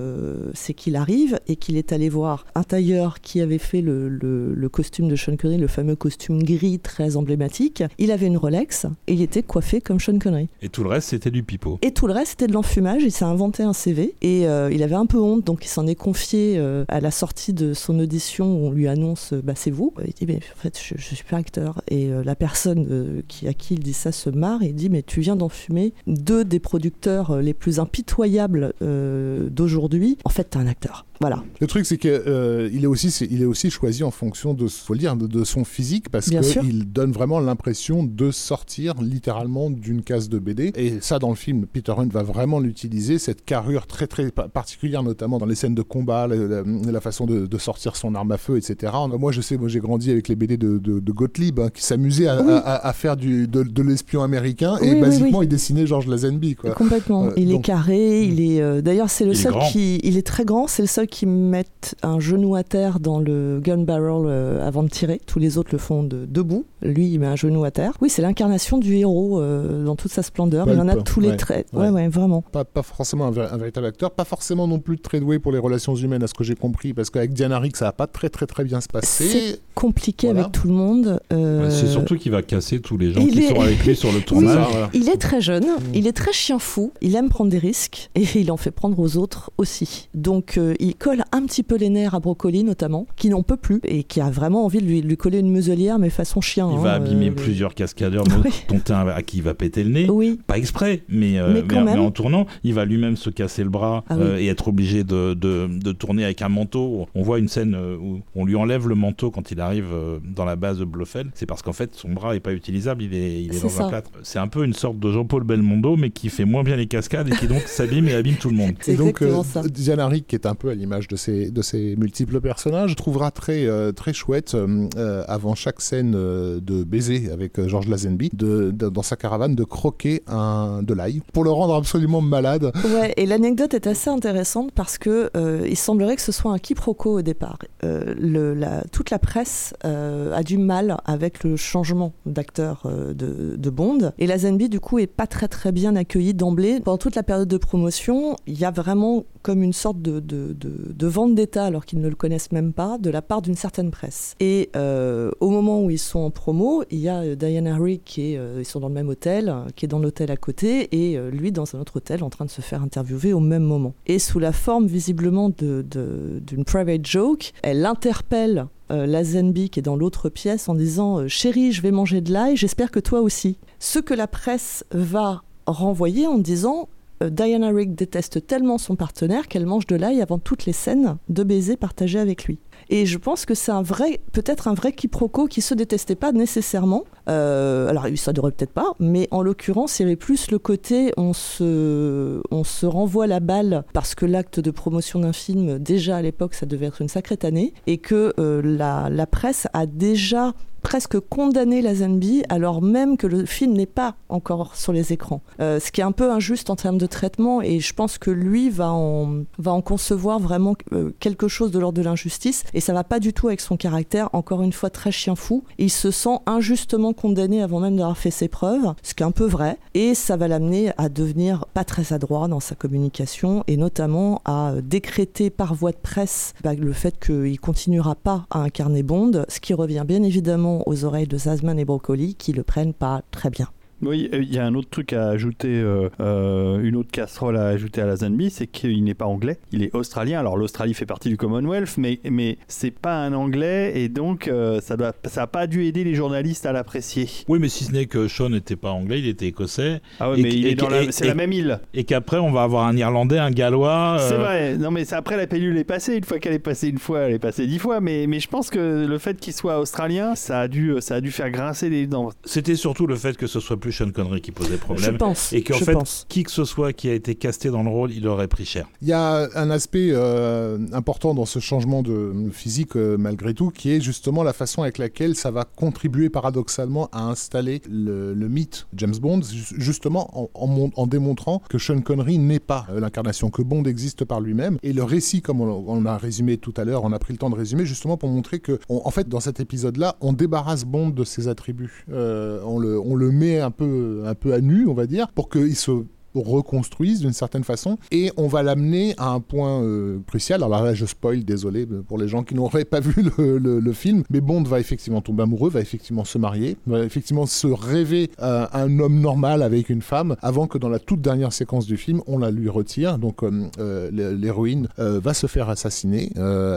c'est qu'il arrive et qu'il est allé voir un tailleur qui avait fait le, le, costume de Sean Connery, le fameux costume gris très emblématique. Il avait une Rolex et il était coiffé comme Sean Connery. Et tout le reste, c'était du pipeau. Et tout le reste, c'était de l'enfumage. Il s'est inventé un CV et euh, il avait un peu honte, donc il s'en est confié euh, à la sortie de son audition où on lui annonce bah, c'est vous. Il dit mais en fait, je, je suis pas acteur. Et euh, la personne qui, à qui il dit ça se marre et dit mais tu viens d'enfumer deux des producteurs les plus impitoyables d'aujourd'hui. En fait, t'es un acteur. Voilà. Le truc, c'est qu'il euh, est, aussi, il est aussi choisi en fonction de, faut le dire, de, son physique, parce qu'il donne vraiment l'impression de sortir littéralement d'une case de BD. Et ça, dans le film, Peter Hunt va vraiment l'utiliser, cette carrure très très particulière, notamment dans les scènes de combat, la, façon de, sortir son arme à feu, etc. Moi, je sais, moi j'ai grandi avec les BD de, Gottlieb, hein, qui s'amusait à, faire du, de, l'espion américain, et basiquement, il dessinait George Lazenby. Quoi. Complètement. Euh, il est carré, il est. Euh, d'ailleurs, c'est le seul qui. Il est très grand, c'est le seul qui mette un genou à terre dans le gun barrel euh, avant de tirer. Tous les autres le font de, debout. Lui, il met un genou à terre. Oui, c'est l'incarnation du héros euh, dans toute sa splendeur. il en a tous les traits. Ouais, ouais, vraiment. Pas, pas forcément un, véritable acteur, pas forcément non plus très doué pour les relations humaines, à ce que j'ai compris, parce qu'avec Diana Rick, ça va pas très très très bien se passer. C'est compliqué avec tout le monde. Euh, c'est surtout qu'il va casser tous les gens qui sont avec lui sur le tournage. il est très jeune, il est très chien fou, il aime prendre des risques et il en fait prendre aux autres aussi. Donc euh, il colle un petit peu les nerfs à Brocoli notamment, qui n'en peut plus et qui a vraiment envie de lui, coller une muselière mais façon chien. Il va hein, abîmer euh, plusieurs cascadeurs dont un à qui il va péter le nez. Oui. Pas exprès, mais, en tournant, il va lui-même se casser le bras ah et être obligé de, de, tourner avec un manteau. On voit une scène où on lui enlève le manteau quand il arrive dans la base de Blofeld. C'est parce qu'en fait son bras est pas utilisable, il est, il est, dans un plâtre. C'est un peu une sorte de Jean-Paul Belmondo, mais qui fait moins bien les cascades et qui donc s'abîme et abîme tout le monde. Et donc, euh, Diana Rick, qui est un peu à l'image de ces, de ces multiples personnages, trouvera très, euh, très chouette, euh, avant chaque scène de baiser avec Georges Lazenby, de, dans sa caravane, de croquer un, de l'ail pour le rendre absolument malade. Ouais, et l'anecdote est assez intéressante parce que il semblerait que ce soit un quiproquo au départ. La, toute la presse a du mal avec le changement d'acteur de, de Bond. Et Lazenby, du coup, est pas très très bien accueilli d'emblée. Pendant toute la période de promotion, il y a vraiment comme une sorte de, de, de, vente d'État, alors qu'ils ne le connaissent même pas, de la part d'une certaine presse. Et euh, au moment où ils sont en promo, il y a euh, Diana Rick qui est, euh, ils sont dans le même hôtel, qui est dans l'hôtel à côté, et lui dans un autre hôtel en train de se faire interviewer au même moment. Et sous la forme visiblement d'une private joke, elle interpelle euh, Lazenby qui est dans l'autre pièce en disant Chérie, je vais manger de l'ail, j'espère que toi aussi. Ce que la presse va renvoyer en disant Diana Rigg déteste tellement son partenaire qu'elle mange de l'ail avant toutes les scènes de baisers partagés avec lui. Et je pense que c'est un vrai, peut-être un vrai quiproquo qui se détestait pas nécessairement. Euh, alors ça devrait peut-être pas, mais en l'occurrence, il y avait plus le côté on se, on se renvoie la balle parce que l'acte de promotion d'un film, déjà à l'époque, ça devait être une sacrée année, et que euh, la, la presse a déjà presque condamné la Lazenby alors même que le film n'est pas encore sur les écrans. Euh, ce qui est un peu injuste en termes de traitement et je pense que lui va en, va en concevoir vraiment euh, quelque chose de l'ordre de l'injustice et ça va pas du tout avec son caractère, encore une fois très chien fou. Il se sent injustement condamné avant même d'avoir fait ses preuves, ce qui est un peu vrai et ça va l'amener à devenir pas très adroit dans sa communication et notamment à décréter par voie de presse bah, le fait qu'il continuera pas à incarner Bond, ce qui revient bien évidemment aux oreilles de Sazman et Broccoli qui le prennent pas très bien. Oui, euh, il y a un autre truc à ajouter, euh, euh, une autre casserole à ajouter à la Zanby, c'est qu'il n'est pas anglais, il est australien. Alors l'Australie fait partie du Commonwealth, mais, mais c'est pas un anglais et donc ça n'a ça pas dû aider les journalistes à l'apprécier. Oui, mais si ce n'est que Sean n'était pas anglais, il était écossais. Ah oui, mais c'est la même île. Et qu'après on va avoir un Irlandais, un Gallois. C'est vrai, non mais après la pilule est passée, une fois qu'elle est passée une fois, elle est passée dix fois, mais, mais je pense que le fait qu'il soit australien, ça a, dû, ça a dû faire grincer les dents. C'était surtout le fait que ce soit plus Sean Connery qui posait problème. Je pense. Et qu'en fait, qui que ce soit qui a été casté dans le rôle, il aurait pris cher. Il y a un aspect euh, important dans ce changement de physique, euh, malgré tout, qui est justement la façon avec laquelle ça va contribuer paradoxalement à installer le, mythe James Bond, justement en, en, démontrant que Sean Connery n'est pas euh, l'incarnation, que Bond existe par lui-même. Et le récit, comme on, a résumé tout à l'heure, on a pris le temps de résumer, justement pour montrer que, en fait, dans cet épisode-là, on débarrasse Bond de ses attributs. on, le, on le met un un peu à nu, on va dire, pour qu'il se reconstruise d'une certaine façon et on va l'amener à un point euh, crucial. Alors là, je spoil, désolé pour les gens qui n'auraient pas vu le, film, mais Bond va effectivement tomber amoureux, va effectivement se marier, va effectivement se rêver à un homme normal avec une femme avant que dans la toute dernière séquence du film, on la lui retire. Donc euh, euh, l'héroïne va se faire assassiner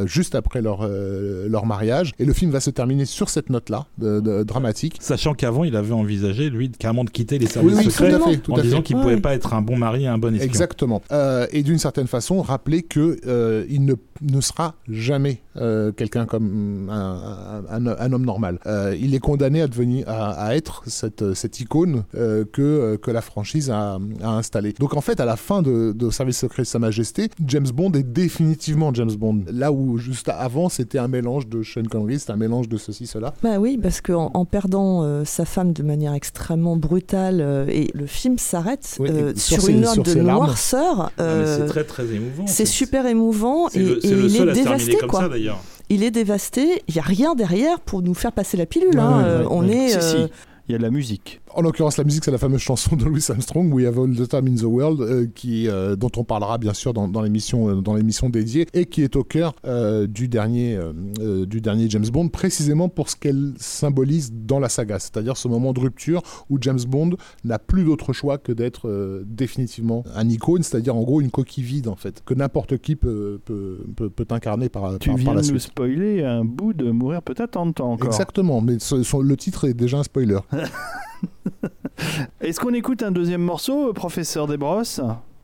juste après leur, leur mariage et le film va se terminer sur cette note-là, dramatique. Sachant qu'avant, il avait envisagé, lui, carrément de quitter les services secrets en disant qu'il ne pouvait pas être un bon mari et un bon espion. Exactement. Euh, et d'une certaine façon, rappeler que euh, il ne, ne, sera jamais euh, quelqu'un comme un, un, homme normal. il est condamné à devenir, à, être cette, cette icône que, que la franchise a, a installée. Donc en fait, à la fin de, de Service secret de Sa Majesté, James Bond est définitivement James Bond. Là où juste avant, c'était un mélange de Sean Connery, c'était un mélange de ceci, cela. Bah oui, parce qu'en en, perdant sa femme de manière extrêmement brutale, et le film s'arrête sur, une note de noirceur. Ah, c'est très très émouvant. C'est super émouvant. C'est C'est le il seul est à se terminer dévasté, comme quoi. ça d'ailleurs. Il est dévasté. Il y a rien derrière pour nous faire passer la pilule. Ouais, hein. ouais, Euh, ouais, on ouais. est. Si, euh, si. Il y a de la musique. En l'occurrence, la musique, c'est la fameuse chanson de Louis Armstrong, We Have All the Time in the World, euh, qui, euh, dont on parlera bien sûr dans, dans l'émission euh, dédiée, et qui est au cœur euh, du, dernier, du dernier James Bond, précisément pour ce qu'elle symbolise dans la saga, c'est-à-dire ce moment de rupture où James Bond n'a plus d'autre choix que d'être définitivement un icône, c'est-à-dire en gros une coquille vide, en fait, que n'importe qui peut, peut, peut, peut incarner par, Tu par, viens par la suite. spoiler un bout de Mourir peut-être en temps encore. Exactement, mais ce- son- le titre est déjà un spoiler. Est-ce qu'on écoute un deuxième morceau, euh, professeur Desbrosses?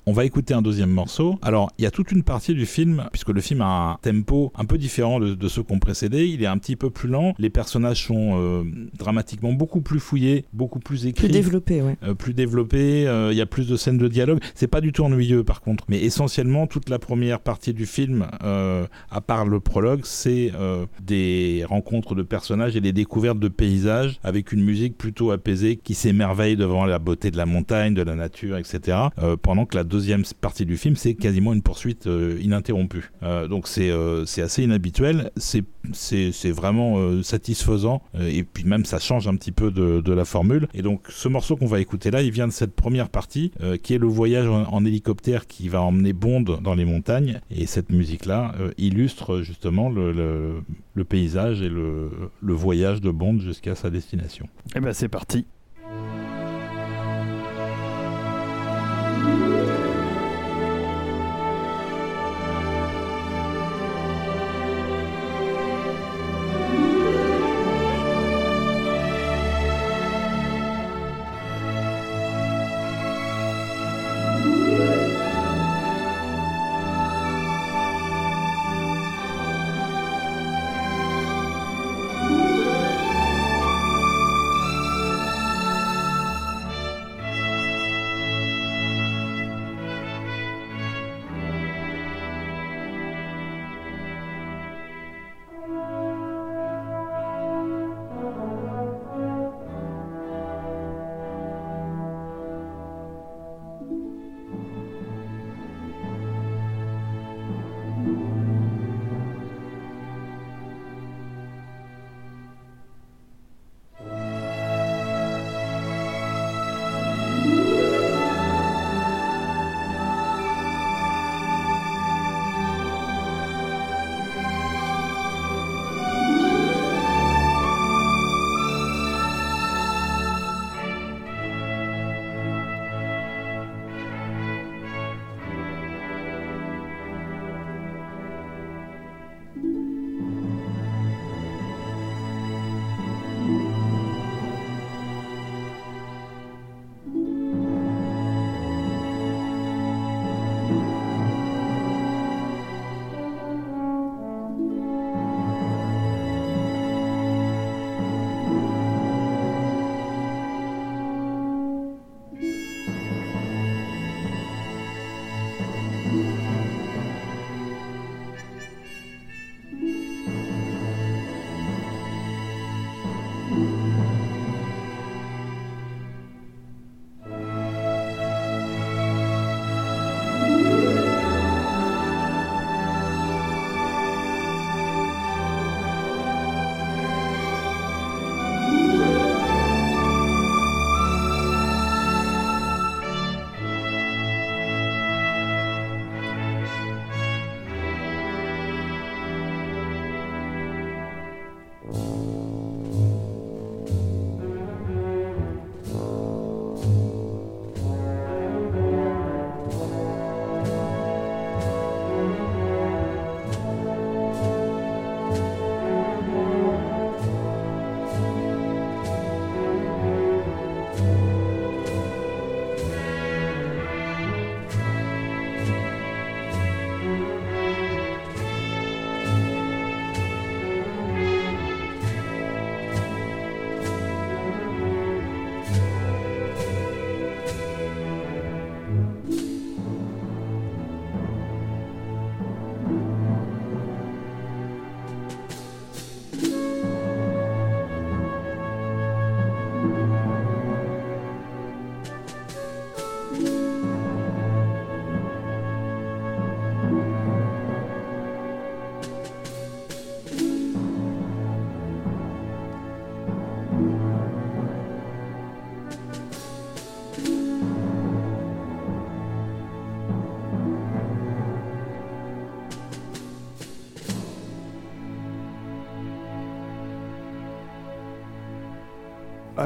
On va écouter un deuxième morceau. Alors, il y a toute une partie du film, puisque le film a un tempo un peu différent de, de ceux qu'on précédé. Il est un petit peu plus lent. Les personnages sont euh, dramatiquement beaucoup plus fouillés, beaucoup plus écrits. plus développé, ouais. euh, plus développé, euh, il y a plus de scènes de dialogue. C'est pas du tout ennuyeux par contre, mais essentiellement toute la première partie du film, euh, à part le prologue, c'est des rencontres de personnages et des découvertes de paysages avec une musique plutôt apaisée qui s'émerveille devant la beauté de la montagne, de la nature, etc. Pendant que la deuxième partie du film, c'est quasiment une poursuite euh, ininterrompue. Euh, donc c'est euh, c'est assez inhabituel, c'est vraiment satisfaisant et puis même ça change un petit peu de, la formule. Et donc ce morceau qu'on va écouter là, il vient de cette première partie qui est le voyage en, hélicoptère qui va emmener Bond dans les montagnes. Et cette musique-là illustre justement le, paysage et le, le voyage de Bond jusqu'à sa destination. Eh ben c'est parti.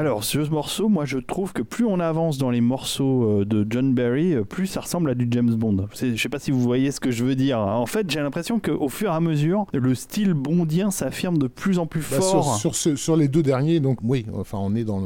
Alors, sur ce morceau, moi je trouve que plus on avance dans les morceaux euh, de John Barry, euh, plus ça ressemble à du James Bond. Je sais pas si vous voyez ce que je veux dire. En fait, j'ai l'impression qu'au fur et à mesure, le style bondien s'affirme de plus en plus Bah, sur, fort. sur, ce- sur les deux derniers, donc oui, enfin on est dans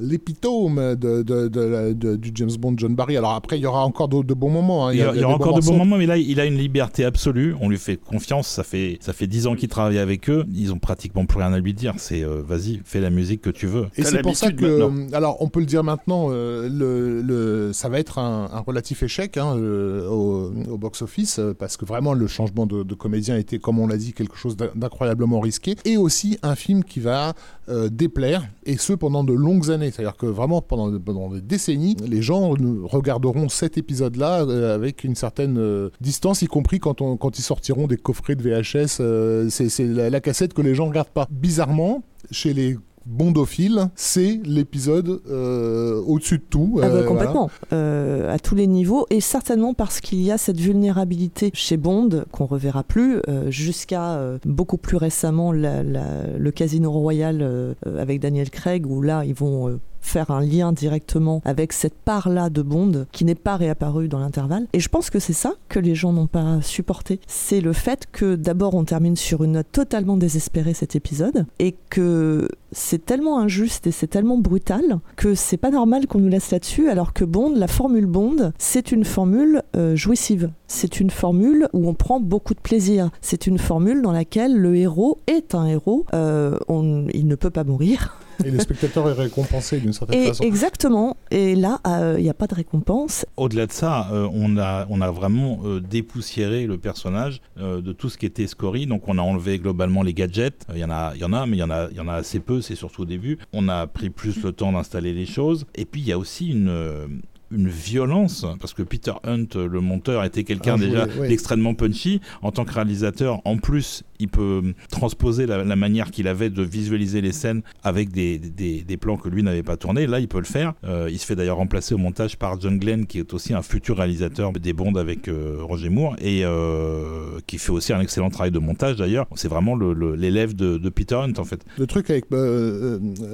l'épitome de, de- de la- de- du James Bond John Barry. Alors après, il y aura encore de, de bons moments. hein. Il y, a- il y aura encore de bons moments, mais là, il a une liberté absolue. On lui fait confiance. Ça fait, ça fait 10 ans qu'il travaille avec eux. Ils ont pratiquement plus rien à lui dire. C'est euh, vas-y, fais la musique que tu veux. Et T'as c'est pour ça l'habitude que, maintenant. alors on peut le dire maintenant, euh, le, le- ça va être un, un relatif échec hein, euh, au, au box-office, euh, parce que vraiment le changement de, de comédien était, comme on l'a dit, quelque chose d'in- d'incroyablement risqué, et aussi un film qui va euh, déplaire, et ce pendant de longues années. C'est-à-dire que vraiment pendant, pendant des décennies, les gens regarderont cet épisode-là euh, avec une certaine euh, distance, y compris quand, on, quand ils sortiront des coffrets de VHS. euh, c'est c'est la, la cassette que les gens regardent pas. Bizarrement, chez les bondophiles, c'est l'épisode euh, au-dessus de tout. Ah bah, euh, voilà. complètement, euh, à tous les niveaux, et certainement parce qu'il y a cette vulnérabilité chez Bond qu'on reverra plus, jusqu'à beaucoup plus récemment la- la- le Casino Royal avec Daniel Craig, où là ils vont faire un lien directement avec cette part-là de Bond qui n'est pas réapparue dans l'intervalle. Et je pense que c'est ça que les gens n'ont pas supporté. C'est le fait que d'abord on termine sur une note totalement désespérée cet épisode et que c'est tellement injuste et c'est tellement brutal que c'est pas normal qu'on nous laisse là-dessus alors que Bond, la formule Bond, c'est une formule euh, jouissive. C'est une formule où on prend beaucoup de plaisir. C'est une formule dans laquelle le héros est un héros. Euh, on- il ne peut pas mourir. Et le spectateur est récompensé d'une certaine Et façon. exactement. Et là, euh, il n'y a pas de récompense. Au-delà de ça, euh, on, a, on a vraiment euh, dépoussiéré le personnage euh, de tout ce qui était scory. Donc on a enlevé globalement les gadgets. Euh, Il y en a, il y en a, mais il y en a, il y en a assez peu. C'est surtout au début. On a pris plus le temps d'installer les choses. Et puis il y a aussi une euh, une violence parce que Peter Hunt le monteur était quelqu'un Ah, déjà oui, oui. d'extrêmement punchy en tant que réalisateur en plus il peut transposer la, la manière qu'il avait de visualiser les scènes avec des, des, des plans que lui n'avait pas tournés là il peut le faire Euh, il se fait d'ailleurs remplacer au montage par John Glenn qui est aussi un futur réalisateur des Bonds avec euh, Roger Moore et euh, qui fait aussi un excellent travail de montage d'ailleurs c'est vraiment l'élève de, de Peter Hunt en fait Le truc avec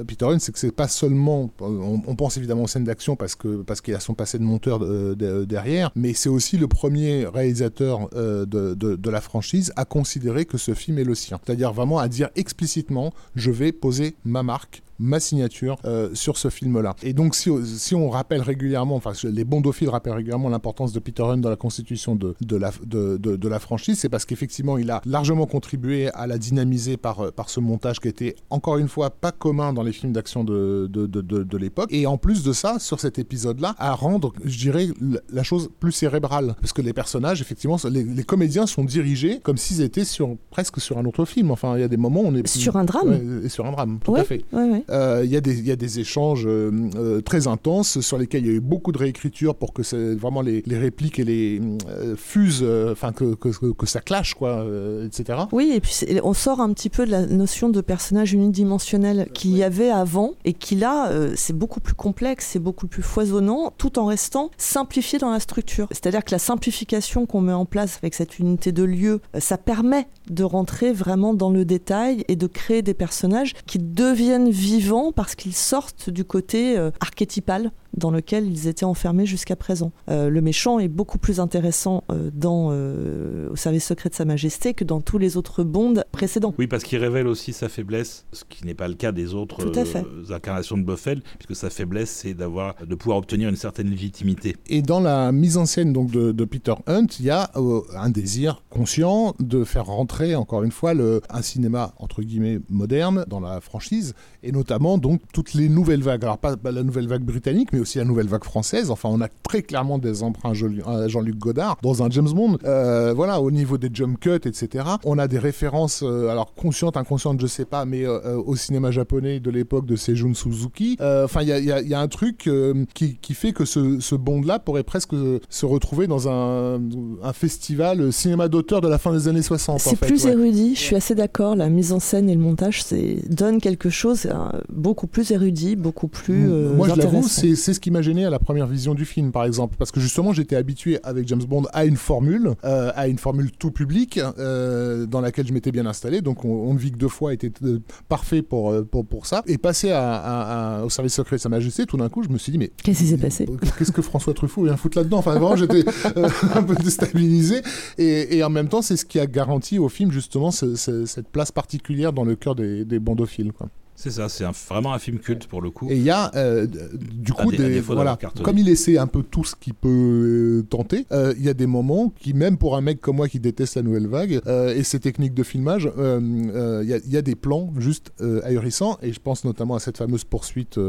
Peter Hunt, c'est que c'est pas seulement. On, on pense évidemment aux scènes d'action parce que parce qu'il a passé de monteur euh, de- derrière, mais c'est aussi le premier réalisateur euh, de la franchise à considérer que ce film est le sien. C'est-à-dire vraiment à dire explicitement, je vais poser ma marque ma signature euh, sur ce film-là. Et donc, si, si on rappelle régulièrement, enfin, les bondophiles rappellent régulièrement l'importance de Peter Hunt dans la constitution de, de, la, de, de, de la franchise, c'est parce qu'effectivement, il a largement contribué à la dynamiser par, euh, par ce montage qui était, encore une fois, pas commun dans les films d'action de, de, de, de, l'époque. Et en plus de ça, sur cet épisode-là, à rendre, je dirais, la- chose plus cérébrale. Parce que les personnages, effectivement, les, les comédiens sont dirigés comme s'ils étaient sur, presque sur un autre film. Enfin, il y a des moments où on est... Sur un drame. Ouais, et sur un drame, tout Ouais, à fait. ouais, ouais. Euh, Il y, a des- y a des échanges euh, euh, très intenses sur lesquels il y a eu beaucoup de réécriture pour que vraiment les, les répliques et les euh, fusent, enfin que, que, que- que ça clash, quoi, etc. Oui, et puis on sort un petit peu de la notion de personnage unidimensionnel qu'il y avait avant et qui là, c'est beaucoup plus complexe, c'est beaucoup plus foisonnant, tout en restant simplifié dans la structure. C'est-à-dire que la simplification qu'on met en place avec cette unité de lieu, ça permet de rentrer vraiment dans le détail et de créer des personnages qui deviennent vivants parce qu'ils sortent du côté euh, archétypal dans lequel ils étaient enfermés jusqu'à présent. Euh, le méchant est beaucoup plus intéressant euh, dans euh, Au service secret de Sa Majesté que dans tous les autres bonds précédents. Oui, parce qu'il révèle aussi sa faiblesse, ce qui n'est pas le cas des autres Tout à fait. euh, incarnations de Buffel, puisque sa faiblesse, c'est d'avoir, de pouvoir obtenir une certaine légitimité. Et dans la mise en scène donc de, de Peter Hunt, il y a euh, un désir conscient de faire rentrer encore une fois le, un cinéma entre guillemets moderne dans la franchise, et notamment donc toutes les nouvelles vagues. Alors pas, pas la nouvelle vague britannique, mais aussi la nouvelle vague française. Enfin, on a très clairement des emprunts à Jean-Luc Godard dans un James Bond. Euh, voilà, au niveau des jump cuts, etc. On a des références, euh, alors conscientes, inconscientes, je sais pas, mais euh, au cinéma japonais de l'époque de Seijun Suzuki. Enfin, il y a, y y un truc qui, qui fait que ce, ce Bond-là pourrait presque se retrouver dans un, un festival cinéma d'auteur de la fin des années 60. en C'est plus ouais. érudit, je suis assez d'accord. La mise en scène et le montage donne quelque chose beaucoup plus érudit, beaucoup plus Moi, je l'avoue, c'est c'est ce qui m'a gêné à la première vision du film, par exemple, parce que justement, j'étais habitué avec James Bond à une formule, euh, à une formule tout public, euh, dans laquelle je m'étais bien installé. Donc, on, ne vit que deux fois était euh, parfait pour, pour, pour, ça. Et passer à, au service secret de Sa Majesté, tout d'un coup, je me suis dit, mais qu'est-ce qui s'est passé Qu'est-ce que François Truffaut vient foutre là-dedans? Enfin, vraiment, j'étais un peu déstabilisé. Et, et, en même temps, c'est ce qui a garanti au film justement cette place particulière dans le cœur des, des bandophiles. Quoi. C'est ça, c'est vraiment un film culte pour le coup. Et il y a euh, du coup des, voilà, comme il essaie un peu tout ce qu'il peut euh, tenter, euh, il y a des moments qui même pour un mec comme moi qui déteste la nouvelle vague et ses techniques de filmage, il y, y, a des plans juste ahurissants et je pense notamment à cette fameuse poursuite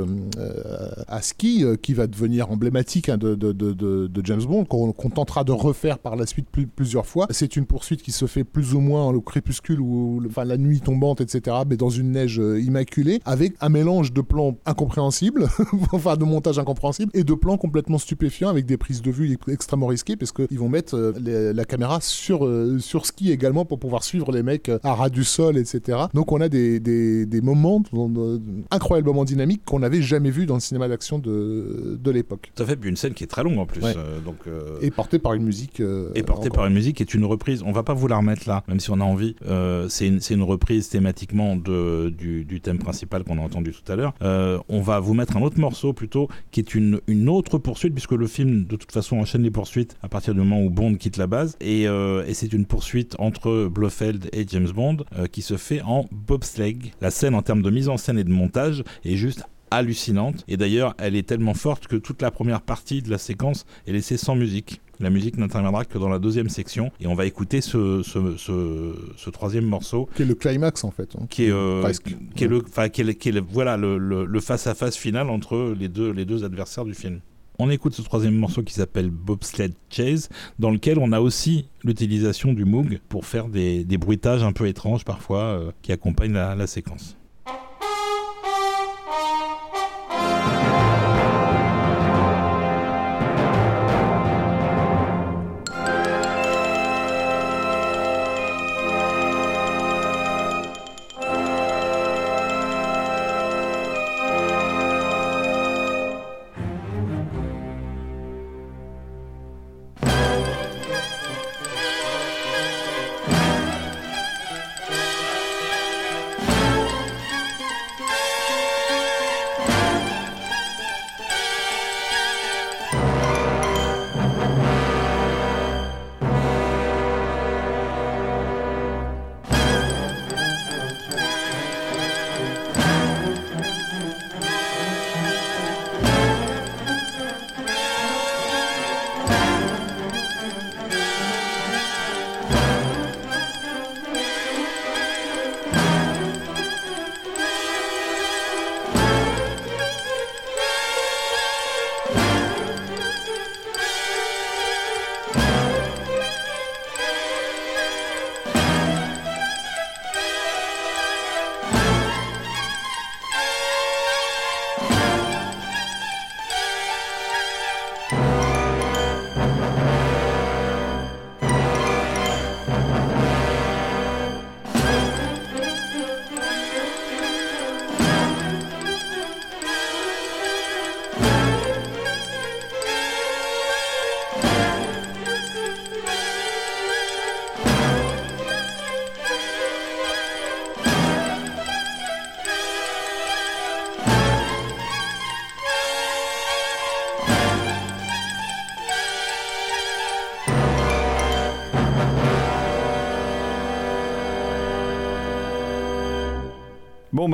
à ski qui va devenir emblématique hein, de, de, de, de, James Bond qu'on tentera de refaire par la suite plusieurs fois. C'est une poursuite qui se fait plus ou moins au crépuscule ou enfin la nuit tombante etc. Mais dans une neige immaculée avec un mélange de plans incompréhensibles, enfin de montage incompréhensible, et de plans complètement stupéfiants avec des prises de vue extrêmement risquées parce qu'ils vont mettre euh, la caméra sur, euh, sur ski également pour pouvoir suivre les mecs euh, à ras du sol, etc. Donc on a des, des, des moments incroyablement dynamiques qu'on n'avait jamais vu dans le cinéma d'action de, de l'époque. Tout à fait, une scène qui est très longue en plus. donc, Et portée par une musique. et portée par une musique qui est une reprise. On va pas vous la remettre là, même si on a envie. c'est une, une, reprise thématiquement de, du, du thème qu'on a entendu tout à l'heure. Euh, on va vous mettre un autre morceau plutôt qui est une, une autre poursuite puisque le film de toute façon enchaîne les poursuites à partir du moment où Bond quitte la base et, euh, et c'est une poursuite entre Blofeld et James Bond euh, qui se fait en bobsleigh. La scène en termes de mise en scène et de montage est juste hallucinante et d'ailleurs elle est tellement forte que toute la première partie de la séquence est laissée sans musique. La musique n'interviendra que dans la deuxième section et on va écouter ce, ce, ce, troisième morceau. Qui est le climax en fait. Hein. Qui est, euh, qui est le, qui est, qui est voilà, le face-à-face final entre les deux, les deux adversaires du film. On écoute ce troisième morceau qui s'appelle Bobsled Chase, dans lequel on a aussi l'utilisation du Moog pour faire des, des, bruitages un peu étranges parfois euh, qui accompagnent la, la séquence.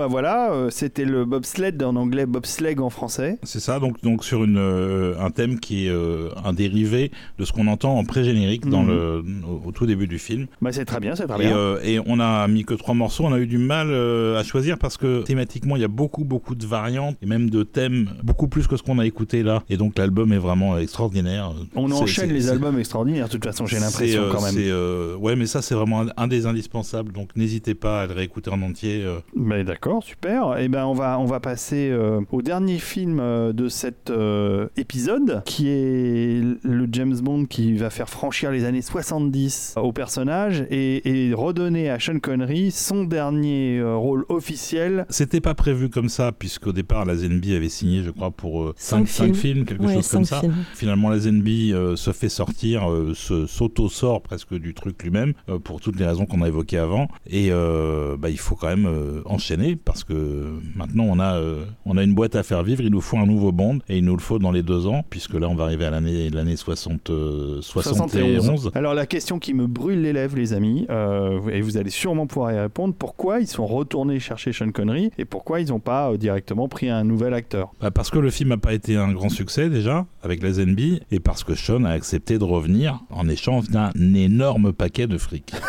Bah voilà, euh, c'était le bobsled en anglais, bobsleigh en français. C'est ça, donc, donc sur une, euh, un thème qui est euh, un dérivé de ce qu'on entend en pré-générique dans mhm. le, au, tout début du film. Bah c'est très bien, c'est très bien. et on a mis que trois morceaux, on a eu du mal à choisir parce que thématiquement il y a beaucoup beaucoup de variantes et même de thèmes, beaucoup plus que ce qu'on a écouté là. Et donc l'album est vraiment extraordinaire. On enchaîne les albums extraordinaires, de toute façon j'ai l'impression quand même. ouais mais ça c'est vraiment un, des indispensables, donc n'hésitez pas à le réécouter en entier. Mais est d'accord, super. Et ben on va on va passer euh, au dernier film euh, de cet euh, épisode, qui est le James Bond qui va faire franchir les années 70 au personnage et, et redonner à Sean Connery son dernier euh, rôle officiel. C'était pas prévu comme ça, puisqu'au départ, la ZNB avait signé, je crois, pour 5 Cinq films. films, quelque Ouais, chose comme ça. films. Finalement, la ZNB euh, se fait sortir, euh, se- s'auto-sort presque du truc lui-même, euh, pour toutes les raisons qu'on a évoquées avant. Et euh, bah, il faut quand même euh, enchaîner, parce que maintenant, on a, euh, on a une boîte à faire vivre, il nous faut un nouveau Bond, et il nous le faut dans les deux ans, puisque là, on va arriver à l'année l'année 60, euh, 71. Alors la question qui me brûle les lèvres, les amis, euh, et vous allez sûrement pouvoir y répondre, pourquoi ils sont retournés chercher Sean Connery et pourquoi ils n'ont pas directement pris un nouvel acteur? Bah, parce que le film n'a pas été un grand succès déjà avec la ZNB et parce que Sean a accepté de revenir en échange d'un énorme paquet de fric.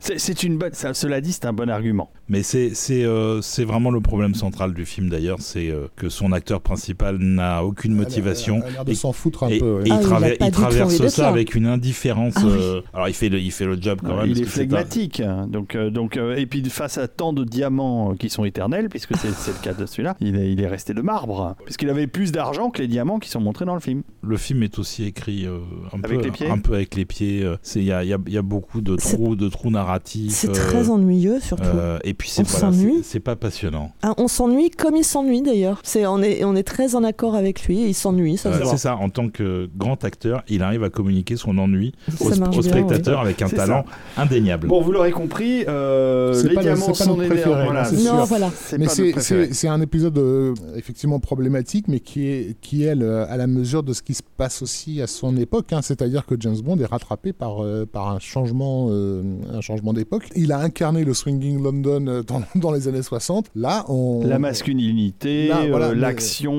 C'est- C'est une bonne. ça- cela dit, c'est un bon argument. Mais c'est c'est euh, c'est vraiment le problème central du film d'ailleurs, c'est euh, que son acteur principal n'a aucune motivation. Elle a l'air de Et- s'en foutre un Et, peu. ouais. et il, Ah, il a traver- il traverse ça avec une indifférence. Ah oui. euh, alors il fait, le, il fait le job quand même. il est flegmatique. hein. Donc, euh, donc, euh, et puis face à tant de diamants qui sont éternels, puisque c'est le cas de celui-là, il est, il est resté de marbre. Puisqu'il avait plus d'argent que les diamants qui sont montrés dans le film. Le film est aussi écrit euh, un, Avec peu, les pieds un peu avec les pieds. Il y a, il y a- il y a beaucoup de trous, de trous narratifs. C'est euh, très ennuyeux surtout. Euh, et puis c'est On voilà, s'ennuie. c'est- c'est pas passionnant. Ah, on s'ennuie comme il s'ennuie d'ailleurs. C'est on est on est très en accord avec lui. Il s'ennuie, ça se Euh, voit. c'est ça, en tant que grand acteur, il arrive à communiquer son ennui Ça au, marche au bien, spectateur avec un C'est talent indéniable. Bon, vous l'aurez compris, euh, C'est les pas c'est pas notre préféré, voilà, non, c'est oui. sûr. Non, voilà. C'est Mais c'est- un épisode euh, effectivement problématique, mais qui est, qui est le- à la mesure de ce qui se passe aussi à son époque. hein. C'est-à-dire que James Bond est rattrapé par, euh, par un changement, euh, un changement d'époque. Il a incarné le swinging London euh, dans, dans les années 60. Là, on, La masculinité, voilà, euh, l'action.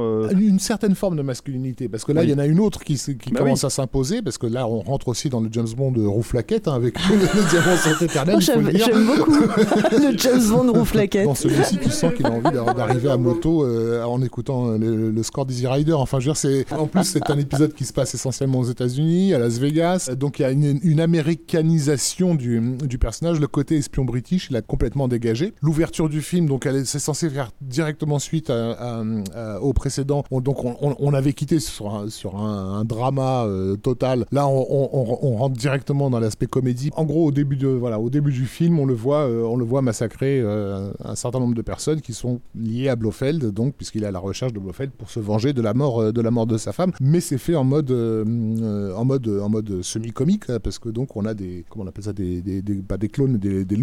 euh, une certaine forme de masculinité parce que là Oui. il y en a une autre qui, Bah commence oui. à s'imposer parce que là on rentre aussi dans le James Bond de Rouflaquette hein, avec le diamant sont éternels Moi, il faut j'aime beaucoup le James Bond rouflaquette. dans celui-ci tu sens qu'il a envie d'a- d'arriver à moto euh, en écoutant le, le score d'Easy Rider enfin je veux dire c'est en plus c'est un épisode qui se passe essentiellement aux États-Unis à Las Vegas donc il y a une, une américanisation du, du personnage le côté espion british il a complètement dégagé. L'ouverture du film donc c'est censé faire directement suite au précédent. On- donc on, avait quitté sur un, sur drama euh, total. Là on, rentre directement dans l'aspect comédie. En gros au début de voilà au début du film on le voit euh, on le voit massacrer euh, un certain nombre de personnes qui sont liées à Blofeld donc puisqu'il est à la recherche de Blofeld pour se venger de la mort de la mort de sa femme. Mais c'est fait en mode en mode en mode semi comique parce que donc on a des comment on appelle ça des, pas des clones mais des, des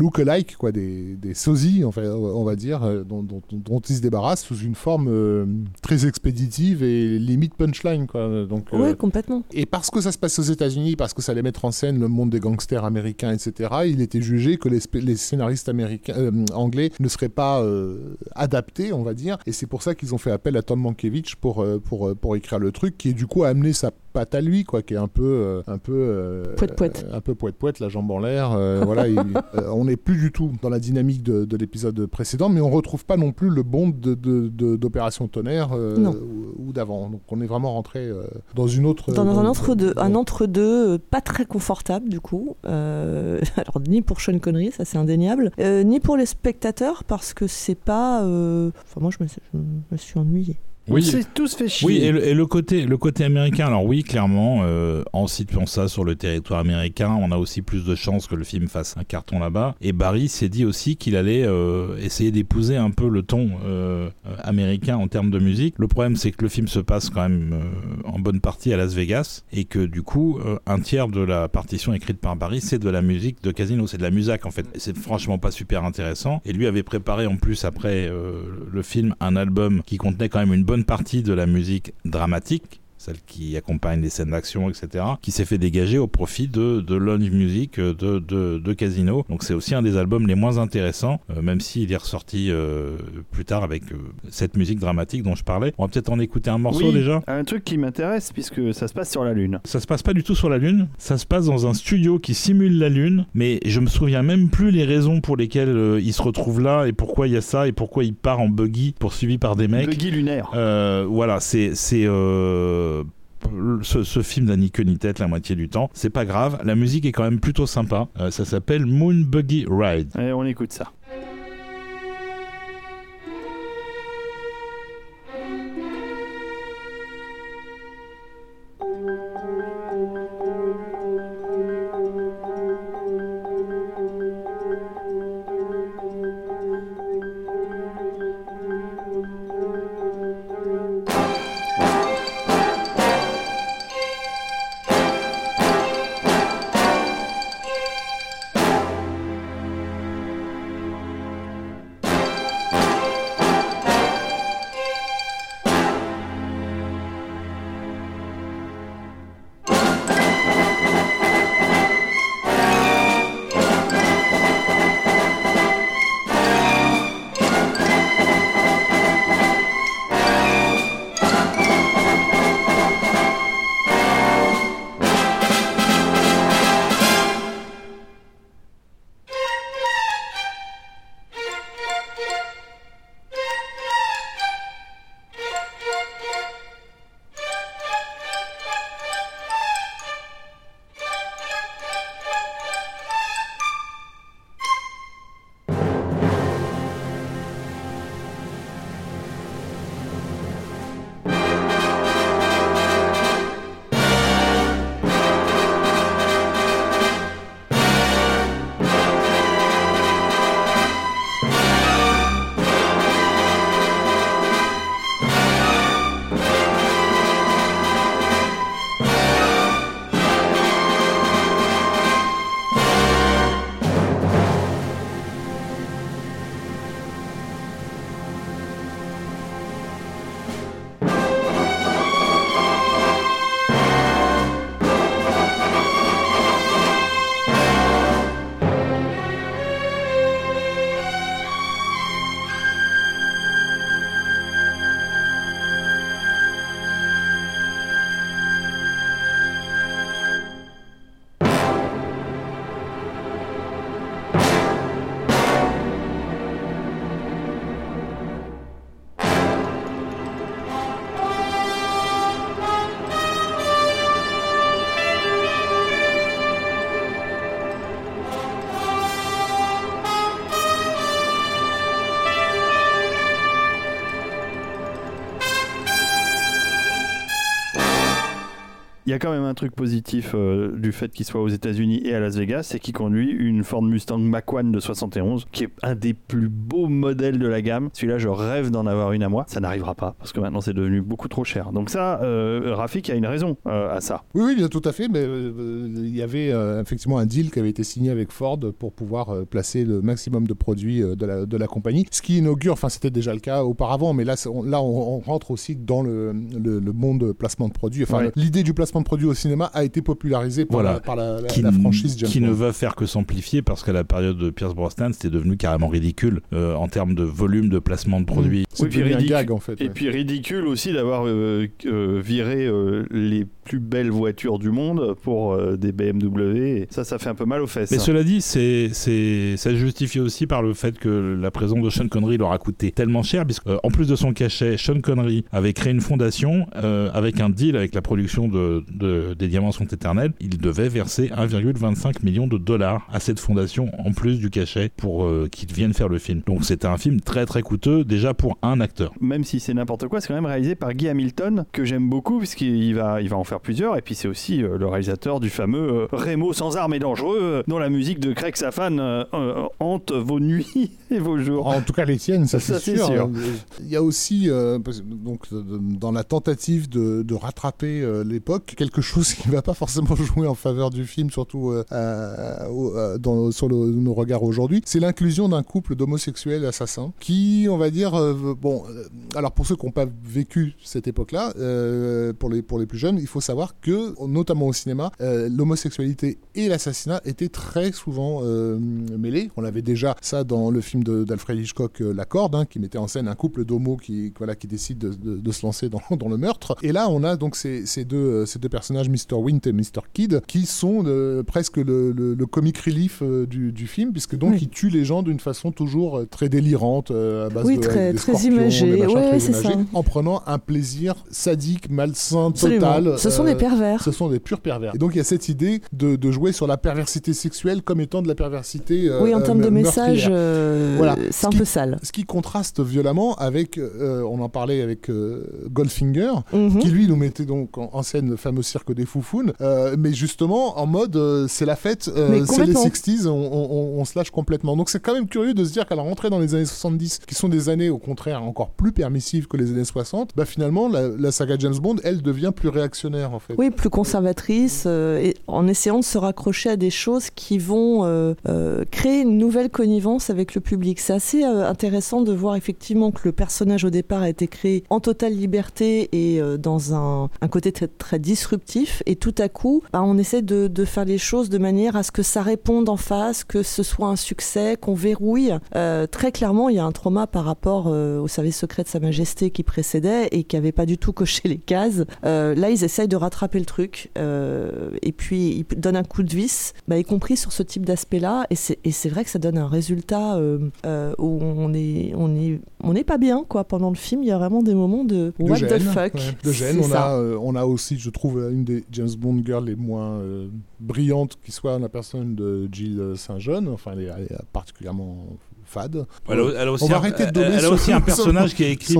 quoi des, des sosies enfin on va dire euh, dont, dont, dont ils se débarrassent sous une forme euh, très expéditive et limite punchline quoi donc euh, Ouais, complètement. et parce que ça se passe aux États-Unis, parce que ça allait mettre en scène le monde des gangsters américains, etc., il était jugé que les, les scénaristes américains, euh, anglais ne seraient pas euh, adaptés, on va dire. Et c'est pour ça qu'ils ont fait appel à Tom Mankiewicz pour, euh, pour, euh, pour écrire le truc, qui est du coup a amené sa patte à lui, quoi, qui est un peu, euh, un peu, euh, Poète-poète. euh, un peu poète poète, la jambe en l'air. voilà, il- on n'est plus du tout dans la dynamique de, de l'épisode précédent, mais on retrouve pas non plus le bond de, de- de- d'Opération Tonnerre ou, ou d'avant. Donc on est vraiment rentré dans une autre Dans un entre-deux, dans- un entre-deux euh, pas très confortable du coup. Alors ni pour Sean Connery, ça c'est indéniable, ni pour les spectateurs parce que c'est pas. Enfin moi je me, je me suis ennuyé. Oui. tous fait chier. Oui, et le, et le côté, le côté américain, alors oui, clairement, euh, en situant ça sur le territoire américain, on a aussi plus de chances que le film fasse un carton là-bas. Et Barry s'est dit aussi qu'il allait euh, essayer d'épouser un peu le ton euh, américain en termes de musique. Le problème, c'est que le film se passe quand même en bonne partie à Las Vegas et que du coup, un tiers de la partition écrite par Barry, c'est de la musique de Casino, c'est de la musique en fait. C'est franchement pas super intéressant. Et lui avait préparé en plus après le film un album qui contenait quand même une bonne partie de la musique dramatique celle qui accompagne les scènes d'action, etc., qui s'est fait dégager au profit de, de Lounge Music de, de, de Casino. Donc c'est aussi un des albums les moins intéressants, euh, même s'il est ressorti euh, plus tard avec euh, cette musique dramatique dont je parlais. On va peut-être en écouter un morceau Oui, déjà. Un truc qui m'intéresse puisque ça se passe sur la Lune. Ça se passe pas du tout sur la Lune, ça se passe dans un studio qui simule la Lune, mais je me souviens même plus les raisons pour lesquelles euh, il se retrouve là et pourquoi il y a ça et pourquoi il part en buggy poursuivi par des mecs. Buggy lunaire. Euh, voilà, c'est c'est euh, ce, ce film n'a ni queue ni tête la moitié du temps. C'est pas grave, la musique est quand même plutôt sympa. Euh, ça s'appelle Moon Buggy Ride. Allez, on écoute ça. Y a quand même un truc positif euh, du fait qu'il soit aux États-Unis et à Las Vegas, c'est qu'il conduit une Ford Mustang Mach 1 de 71, qui est un des plus beaux modèles de la gamme. Celui-là, je rêve d'en avoir une à moi. Ça n'arrivera pas parce que maintenant c'est devenu beaucoup trop cher. Donc ça, euh, Rafik a une raison euh, à ça. Oui, oui, bien tout à fait. Mais il y avait effectivement un deal qui avait été signé avec Ford pour pouvoir placer le maximum de produits de, la, de la compagnie. Ce qui inaugure, enfin c'était déjà le cas auparavant, mais là, on, là on, on rentre aussi dans le, le, le monde placement de produits. Enfin, Ouais. l'idée du placement de produits au cinéma a été popularisée par, Voilà. la, par la, la- qui, la franchise James qui ne va faire que s'amplifier parce qu'à la période de Pierce Brosnan, c'était devenu carrément ridicule euh, en termes de volume de placement de produits. C'est Oui, puis ridicule. gag en fait. Et ouais. puis ridicule aussi d'avoir euh, euh, viré euh, les plus belles voitures du monde pour euh, des BMW. Et ça, ça fait un peu mal aux fesses. Mais hein. cela dit, c'est, c'est, ça se justifie aussi par le fait que la présence de Sean Connery leur a coûté tellement cher, puisque euh, en plus de son cachet, Sean Connery avait créé une fondation euh, avec un deal avec la production de, de- des Diamants sont éternels. Il devait verser 1,25 million de dollars à cette fondation en plus du cachet pour euh, qu'ils viennent faire le film. Donc c'était un film très très coûteux déjà pour un acteur. même si c'est n'importe quoi, c'est quand même réalisé par Guy Hamilton, que j'aime beaucoup, puisqu'il va, il va en faire plusieurs. Et puis c'est aussi euh, le réalisateur du fameux euh, Rémo sans armes et dangereux, euh, dont la musique de Craig Safan euh, euh, hante vos nuits et vos jours. En tout cas, les tiennes, ça, Ça, c'est sûr. sûr. Il y a aussi, euh, donc, dans la tentative de, de rattraper euh, l'époque, quelque chose qui ne va pas forcément jouer en faveur du film, surtout euh, au- à- dans, sur nos regards aujourd'hui, c'est l'inclusion d'un couple d'homosexuels assassins qui, on va dire, euh, bon, euh, alors pour ceux qui n'ont pas vécu cette époque-là, euh, pour, les, pour les plus jeunes, il faut savoir que, notamment au cinéma, euh, l'homosexualité et l'assassinat étaient très souvent euh, mêlés. On avait déjà ça dans le film d'Alfred Hitchcock, euh, La Corde, hein, qui mettait en scène un couple d'homos qui, voilà, qui décide de, se lancer dans, le meurtre. Et là, on a donc ces, deux, euh, ces deux personnages, Mr. Wint et Mr. Kid, qui sont euh, presque le, le, le, comic relief euh, du, du, film, puisque donc Oui. ils tuent les gens d'une façon toujours euh, très délirante, à base Oui, de très- des très scorpions, imagé. des Ouais, très c'est ça. imagés, en prenant un plaisir sadique, malsain, total. Ce sont des pervers. ce sont des purs pervers. Et donc il y a cette idée de, de jouer sur la perversité sexuelle comme étant de la perversité. oui, en termes de message, Voilà. c'est un qui- peu sale. Ce qui contraste violemment avec, on en parlait avec Goldfinger, Mhm. qui lui nous mettait donc en, en scène le fameux cirque des foufounes, euh, mais justement en mode euh, c'est la fête, euh, c'est les complètement. 60s, on, on- on se lâche complètement. Donc c'est quand même curieux de se dire qu'à la rentrée dans les années 70, qui sont des années au contraire encore plus permissives que les années 60, bah finalement la, la saga James Bond, elle devient plus réactionnaire en fait. Oui, plus conservatrice, et en essayant de se raccrocher à des choses qui vont créer une nouvelle connivence avec le public. C'est assez intéressant de voir effectivement que le personnage au départ a été créé en totale liberté et dans un, un côté très, très disruptif, et tout à coup, bah, on essaie de, de faire les choses de manière à ce que ça réponde en face, que ce soit un succès, qu'on verrouille. Euh, très clairement, il y a un trauma par rapport euh, au service secret de Sa Majesté qui précédait et qui avait pas du tout coché les cases. Euh, là, ils essayent de rattraper le truc et puis ils donnent un coup de vis, bah, y compris sur ce type d'aspect-là. Et c'est vrai que ça donne un résultat où on est on est on n'est pas bien quoi pendant le film. Il y a vraiment des moments de, de what gêne, the fuck. ouais, de gêne. On ça. a, on a aussi, je trouve, une des James Bond girls les moins euh, brillantes qui soit la personne de Jill Saint-John. Enfin, elle est, elle est particulièrement fade. Elle a, elle a aussi On va un, arrêter de elle- donner elle a sur- aussi un sur- personnage qui est écrit,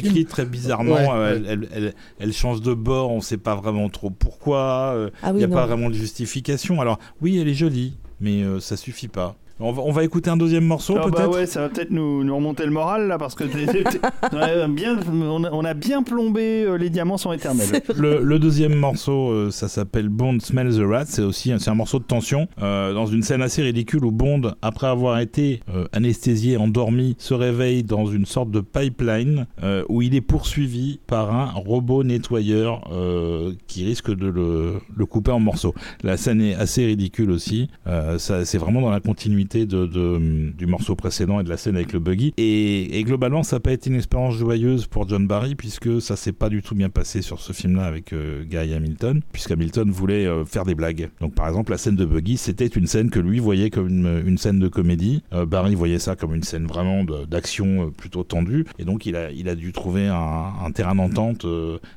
qui est très bizarrement. Ouais, euh, ouais. Elle, elle- elle- elle change de bord, on ne sait pas vraiment trop pourquoi. euh, Ah Il oui, n'y a non. pas vraiment de justification. Alors, oui, elle est jolie, mais euh, ça suffit pas. On va, on va écouter un deuxième morceau, Ah bah peut-être ouais, ça va peut-être nous, nous remonter le moral là parce que on, a bien, on, a, on a bien plombé euh, les diamants sont éternels. Le, le deuxième morceau, euh, ça s'appelle Bond Smells the Rat. C'est aussi un- c'est un morceau de tension euh, dans une scène assez ridicule où Bond, après avoir été anesthésié, endormi, se réveille dans une sorte de pipeline où il est poursuivi par un robot nettoyeur qui risque de le, le couper en morceaux. La scène est assez ridicule aussi. Ça, c'est vraiment dans la continuité de, du morceau précédent et de la scène avec le buggy. Et, globalement, ça n'a pas été une expérience joyeuse pour John Barry puisque ça s'est pas du tout bien passé sur ce film-là avec euh, Guy Hamilton, puisqu'Hamilton voulait euh, faire des blagues. Donc par exemple, la scène de buggy, c'était une scène que lui voyait comme une, une scène de comédie. Euh, Barry voyait ça comme une scène vraiment d'action euh, plutôt tendue. Et donc il a, il a dû trouver un, terrain d'entente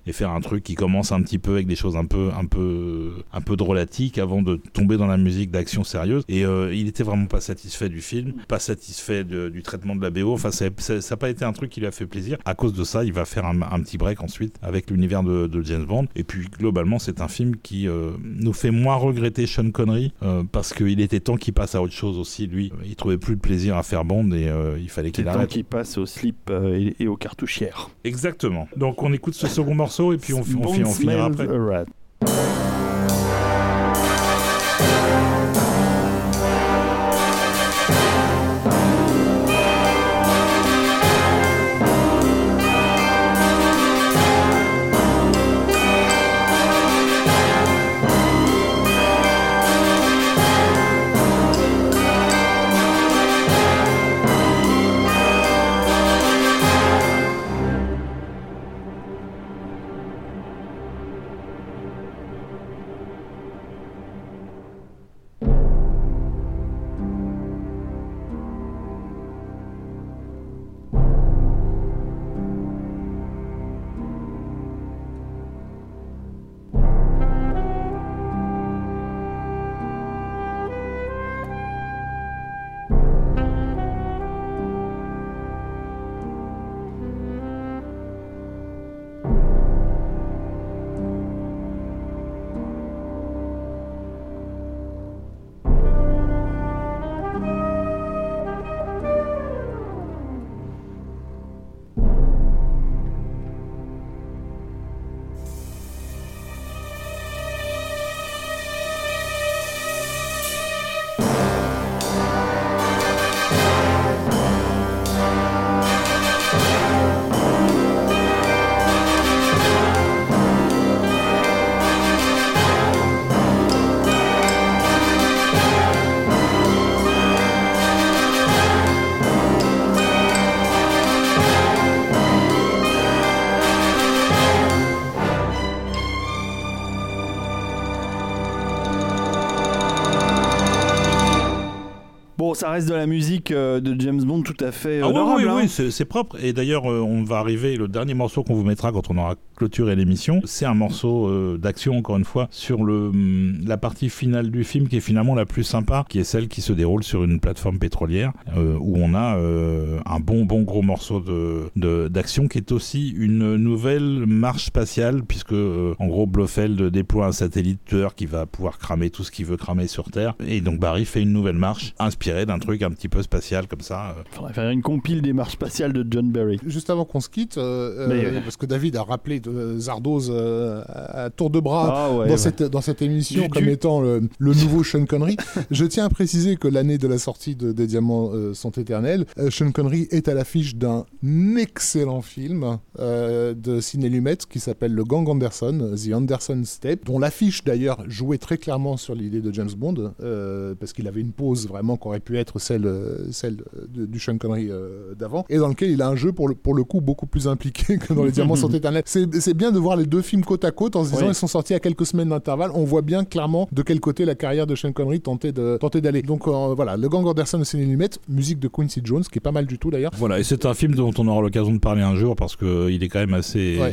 et faire un truc qui commence un petit peu avec des choses un peu, un peu, un peu drôlatiques avant de tomber dans la musique d'action sérieuse. Et il était vraiment pas satisfait du film, pas satisfait de- du traitement de la BO. Enfin, ça n'a pas été un truc qui lui a fait plaisir. À cause de ça, il va faire un, un petit break ensuite avec l'univers de, de James Bond. Et puis globalement, c'est un film qui euh, nous fait moins regretter Sean Connery euh, parce qu'il était temps qu'il passe à autre chose aussi. Lui, il trouvait plus de plaisir à faire Bond et euh, il fallait qu'il arrête. qui passe au slip et, et aux cartouchières. Exactement. Donc on écoute ce second morceau et puis on, on, fi- on finira après. Ça reste de la musique euh, de James Bond tout à fait Ah oui, honorable. oui, hein. oui, c'est c'est propre. Et d'ailleurs, euh, on va arriver, le dernier morceau qu'on vous mettra quand on aura clôturé l'émission, c'est un morceau euh, d'action, encore une fois, sur le, hum, la partie finale du film qui est finalement la plus sympa, qui est celle qui se déroule sur une plateforme pétrolière, euh, où on a euh, un bon, bon gros morceau de- de- d'action qui est aussi une nouvelle marche spatiale, puisque euh, en gros, Blofeld déploie un satellite tueur qui va pouvoir cramer tout ce qu'il veut cramer sur Terre. Et donc Barry fait une nouvelle marche inspirée d'un truc un petit peu spatial comme ça. euh, Faudrait faire une compile des marches spatiales de John Barry. Juste avant qu'on se quitte, euh, Mais, euh, euh, parce que David a rappelé Zardoz euh, à tour de bras Ah ouais, dans, ouais. Cette, dans cette émission Du- comme du- étant le, le nouveau Sean Connery. Je tiens à préciser que l'année de la sortie de, des Diamants euh, sont éternels. Euh, Sean Connery est à l'affiche d'un excellent film de Ciné Lumet qui s'appelle Le Gang Anderson, The Anderson Step, dont l'affiche d'ailleurs jouait très clairement sur l'idée de James Bond, euh, parce qu'il avait une pose vraiment qui aurait pu être celle, celle de- du Sean Connery euh, d'avant, et dans lequel il a un jeu pour le, pour le coup beaucoup plus impliqué que dans Les Diamants sont éternels. C'est c'est bien de voir les deux films côte à côte en se disant Oui. ils sont sortis à quelques semaines d'intervalle. On voit bien clairement de quel côté la carrière de Sean Connery tentait de- tentait d'aller. Donc euh, voilà, Le Gang Anderson au Ciné Lumet, musique de Quincy Jones, qui est pas mal du tout d'ailleurs. Voilà, et c'est un film dont on aura l'occasion de parler un jour parce qu'il est quand même assez, Ouais.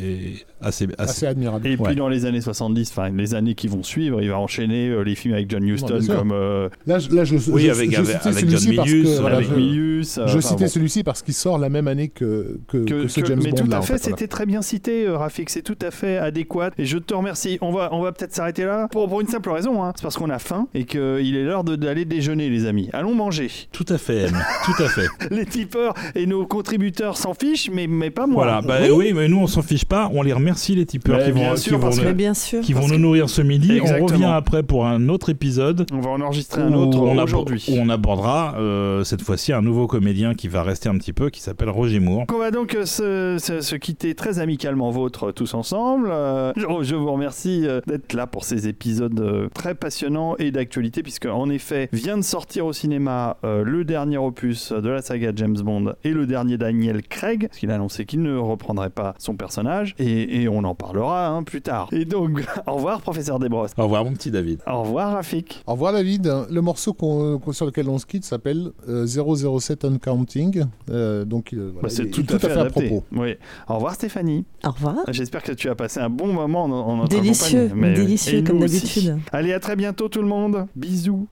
assez, assez, Assez admirable. Et Ouais. puis dans les années 70, enfin les années qui vont suivre, il va enchaîner euh, les films avec John Huston comme euh, Là, je, là, je, Oui, je- avec- je avec- citais avec celui-ci John parce Milius, que, voilà, avec je- Milius. euh, Je enfin, citais bon. celui-ci parce qu'il sort la même année que, que, Que- que ce que- James mais Bond tout là. à en fait, c'était très bien cité, euh, Rafik, c'est tout à fait adéquat. Et je te remercie. On va, on va peut-être s'arrêter là pour, pour une simple raison, hein. c'est parce qu'on a faim et qu'il est l'heure de- d'aller déjeuner, les amis. Allons manger. Tout à fait, M. Tout à fait. Les tipeurs et nos contributeurs s'en fichent, mais, mais pas moi. Voilà, bah oui. mais nous on s'en fiche pas, on les remercie les tipeurs qui vont, sûr, qui vont, nous- bien sûr. qui vont nous nourrir ce midi. Exactement. On revient après pour un autre épisode. On va en enregistrer un autre aujourd'hui. où on abordera euh, cette fois-ci un nouveau comédien qui va rester un petit peu, qui s'appelle Roger Moore. On va donc euh, se, se- se quitter très amicalement vôtre tous ensemble. Euh, je, vous remercie euh, d'être là pour ces épisodes euh, très passionnants et d'actualité, puisque en effet vient de sortir au cinéma le dernier opus de la saga James Bond et le dernier Daniel Craig, parce qu'il a annoncé qu'il ne reprendrait pas son personnage, et, et on en parlera hein, plus tard. Et donc, au revoir professeur Desbrosses. Au revoir mon petit David. Au revoir Rafik. Au revoir David. Le morceau qu'on- qu'on- sur lequel on se quitte s'appelle euh, 007 Uncounting. Euh, donc euh, voilà, Bah, c'est il tout, à fait, à adapté. propos. Oui. Au revoir Stéphanie. Au revoir. J'espère que tu as passé un bon moment en, en notre Délicieux, compagnie. Mais- délicieux comme d'habitude. Allez, à très bientôt tout le monde. Bisous.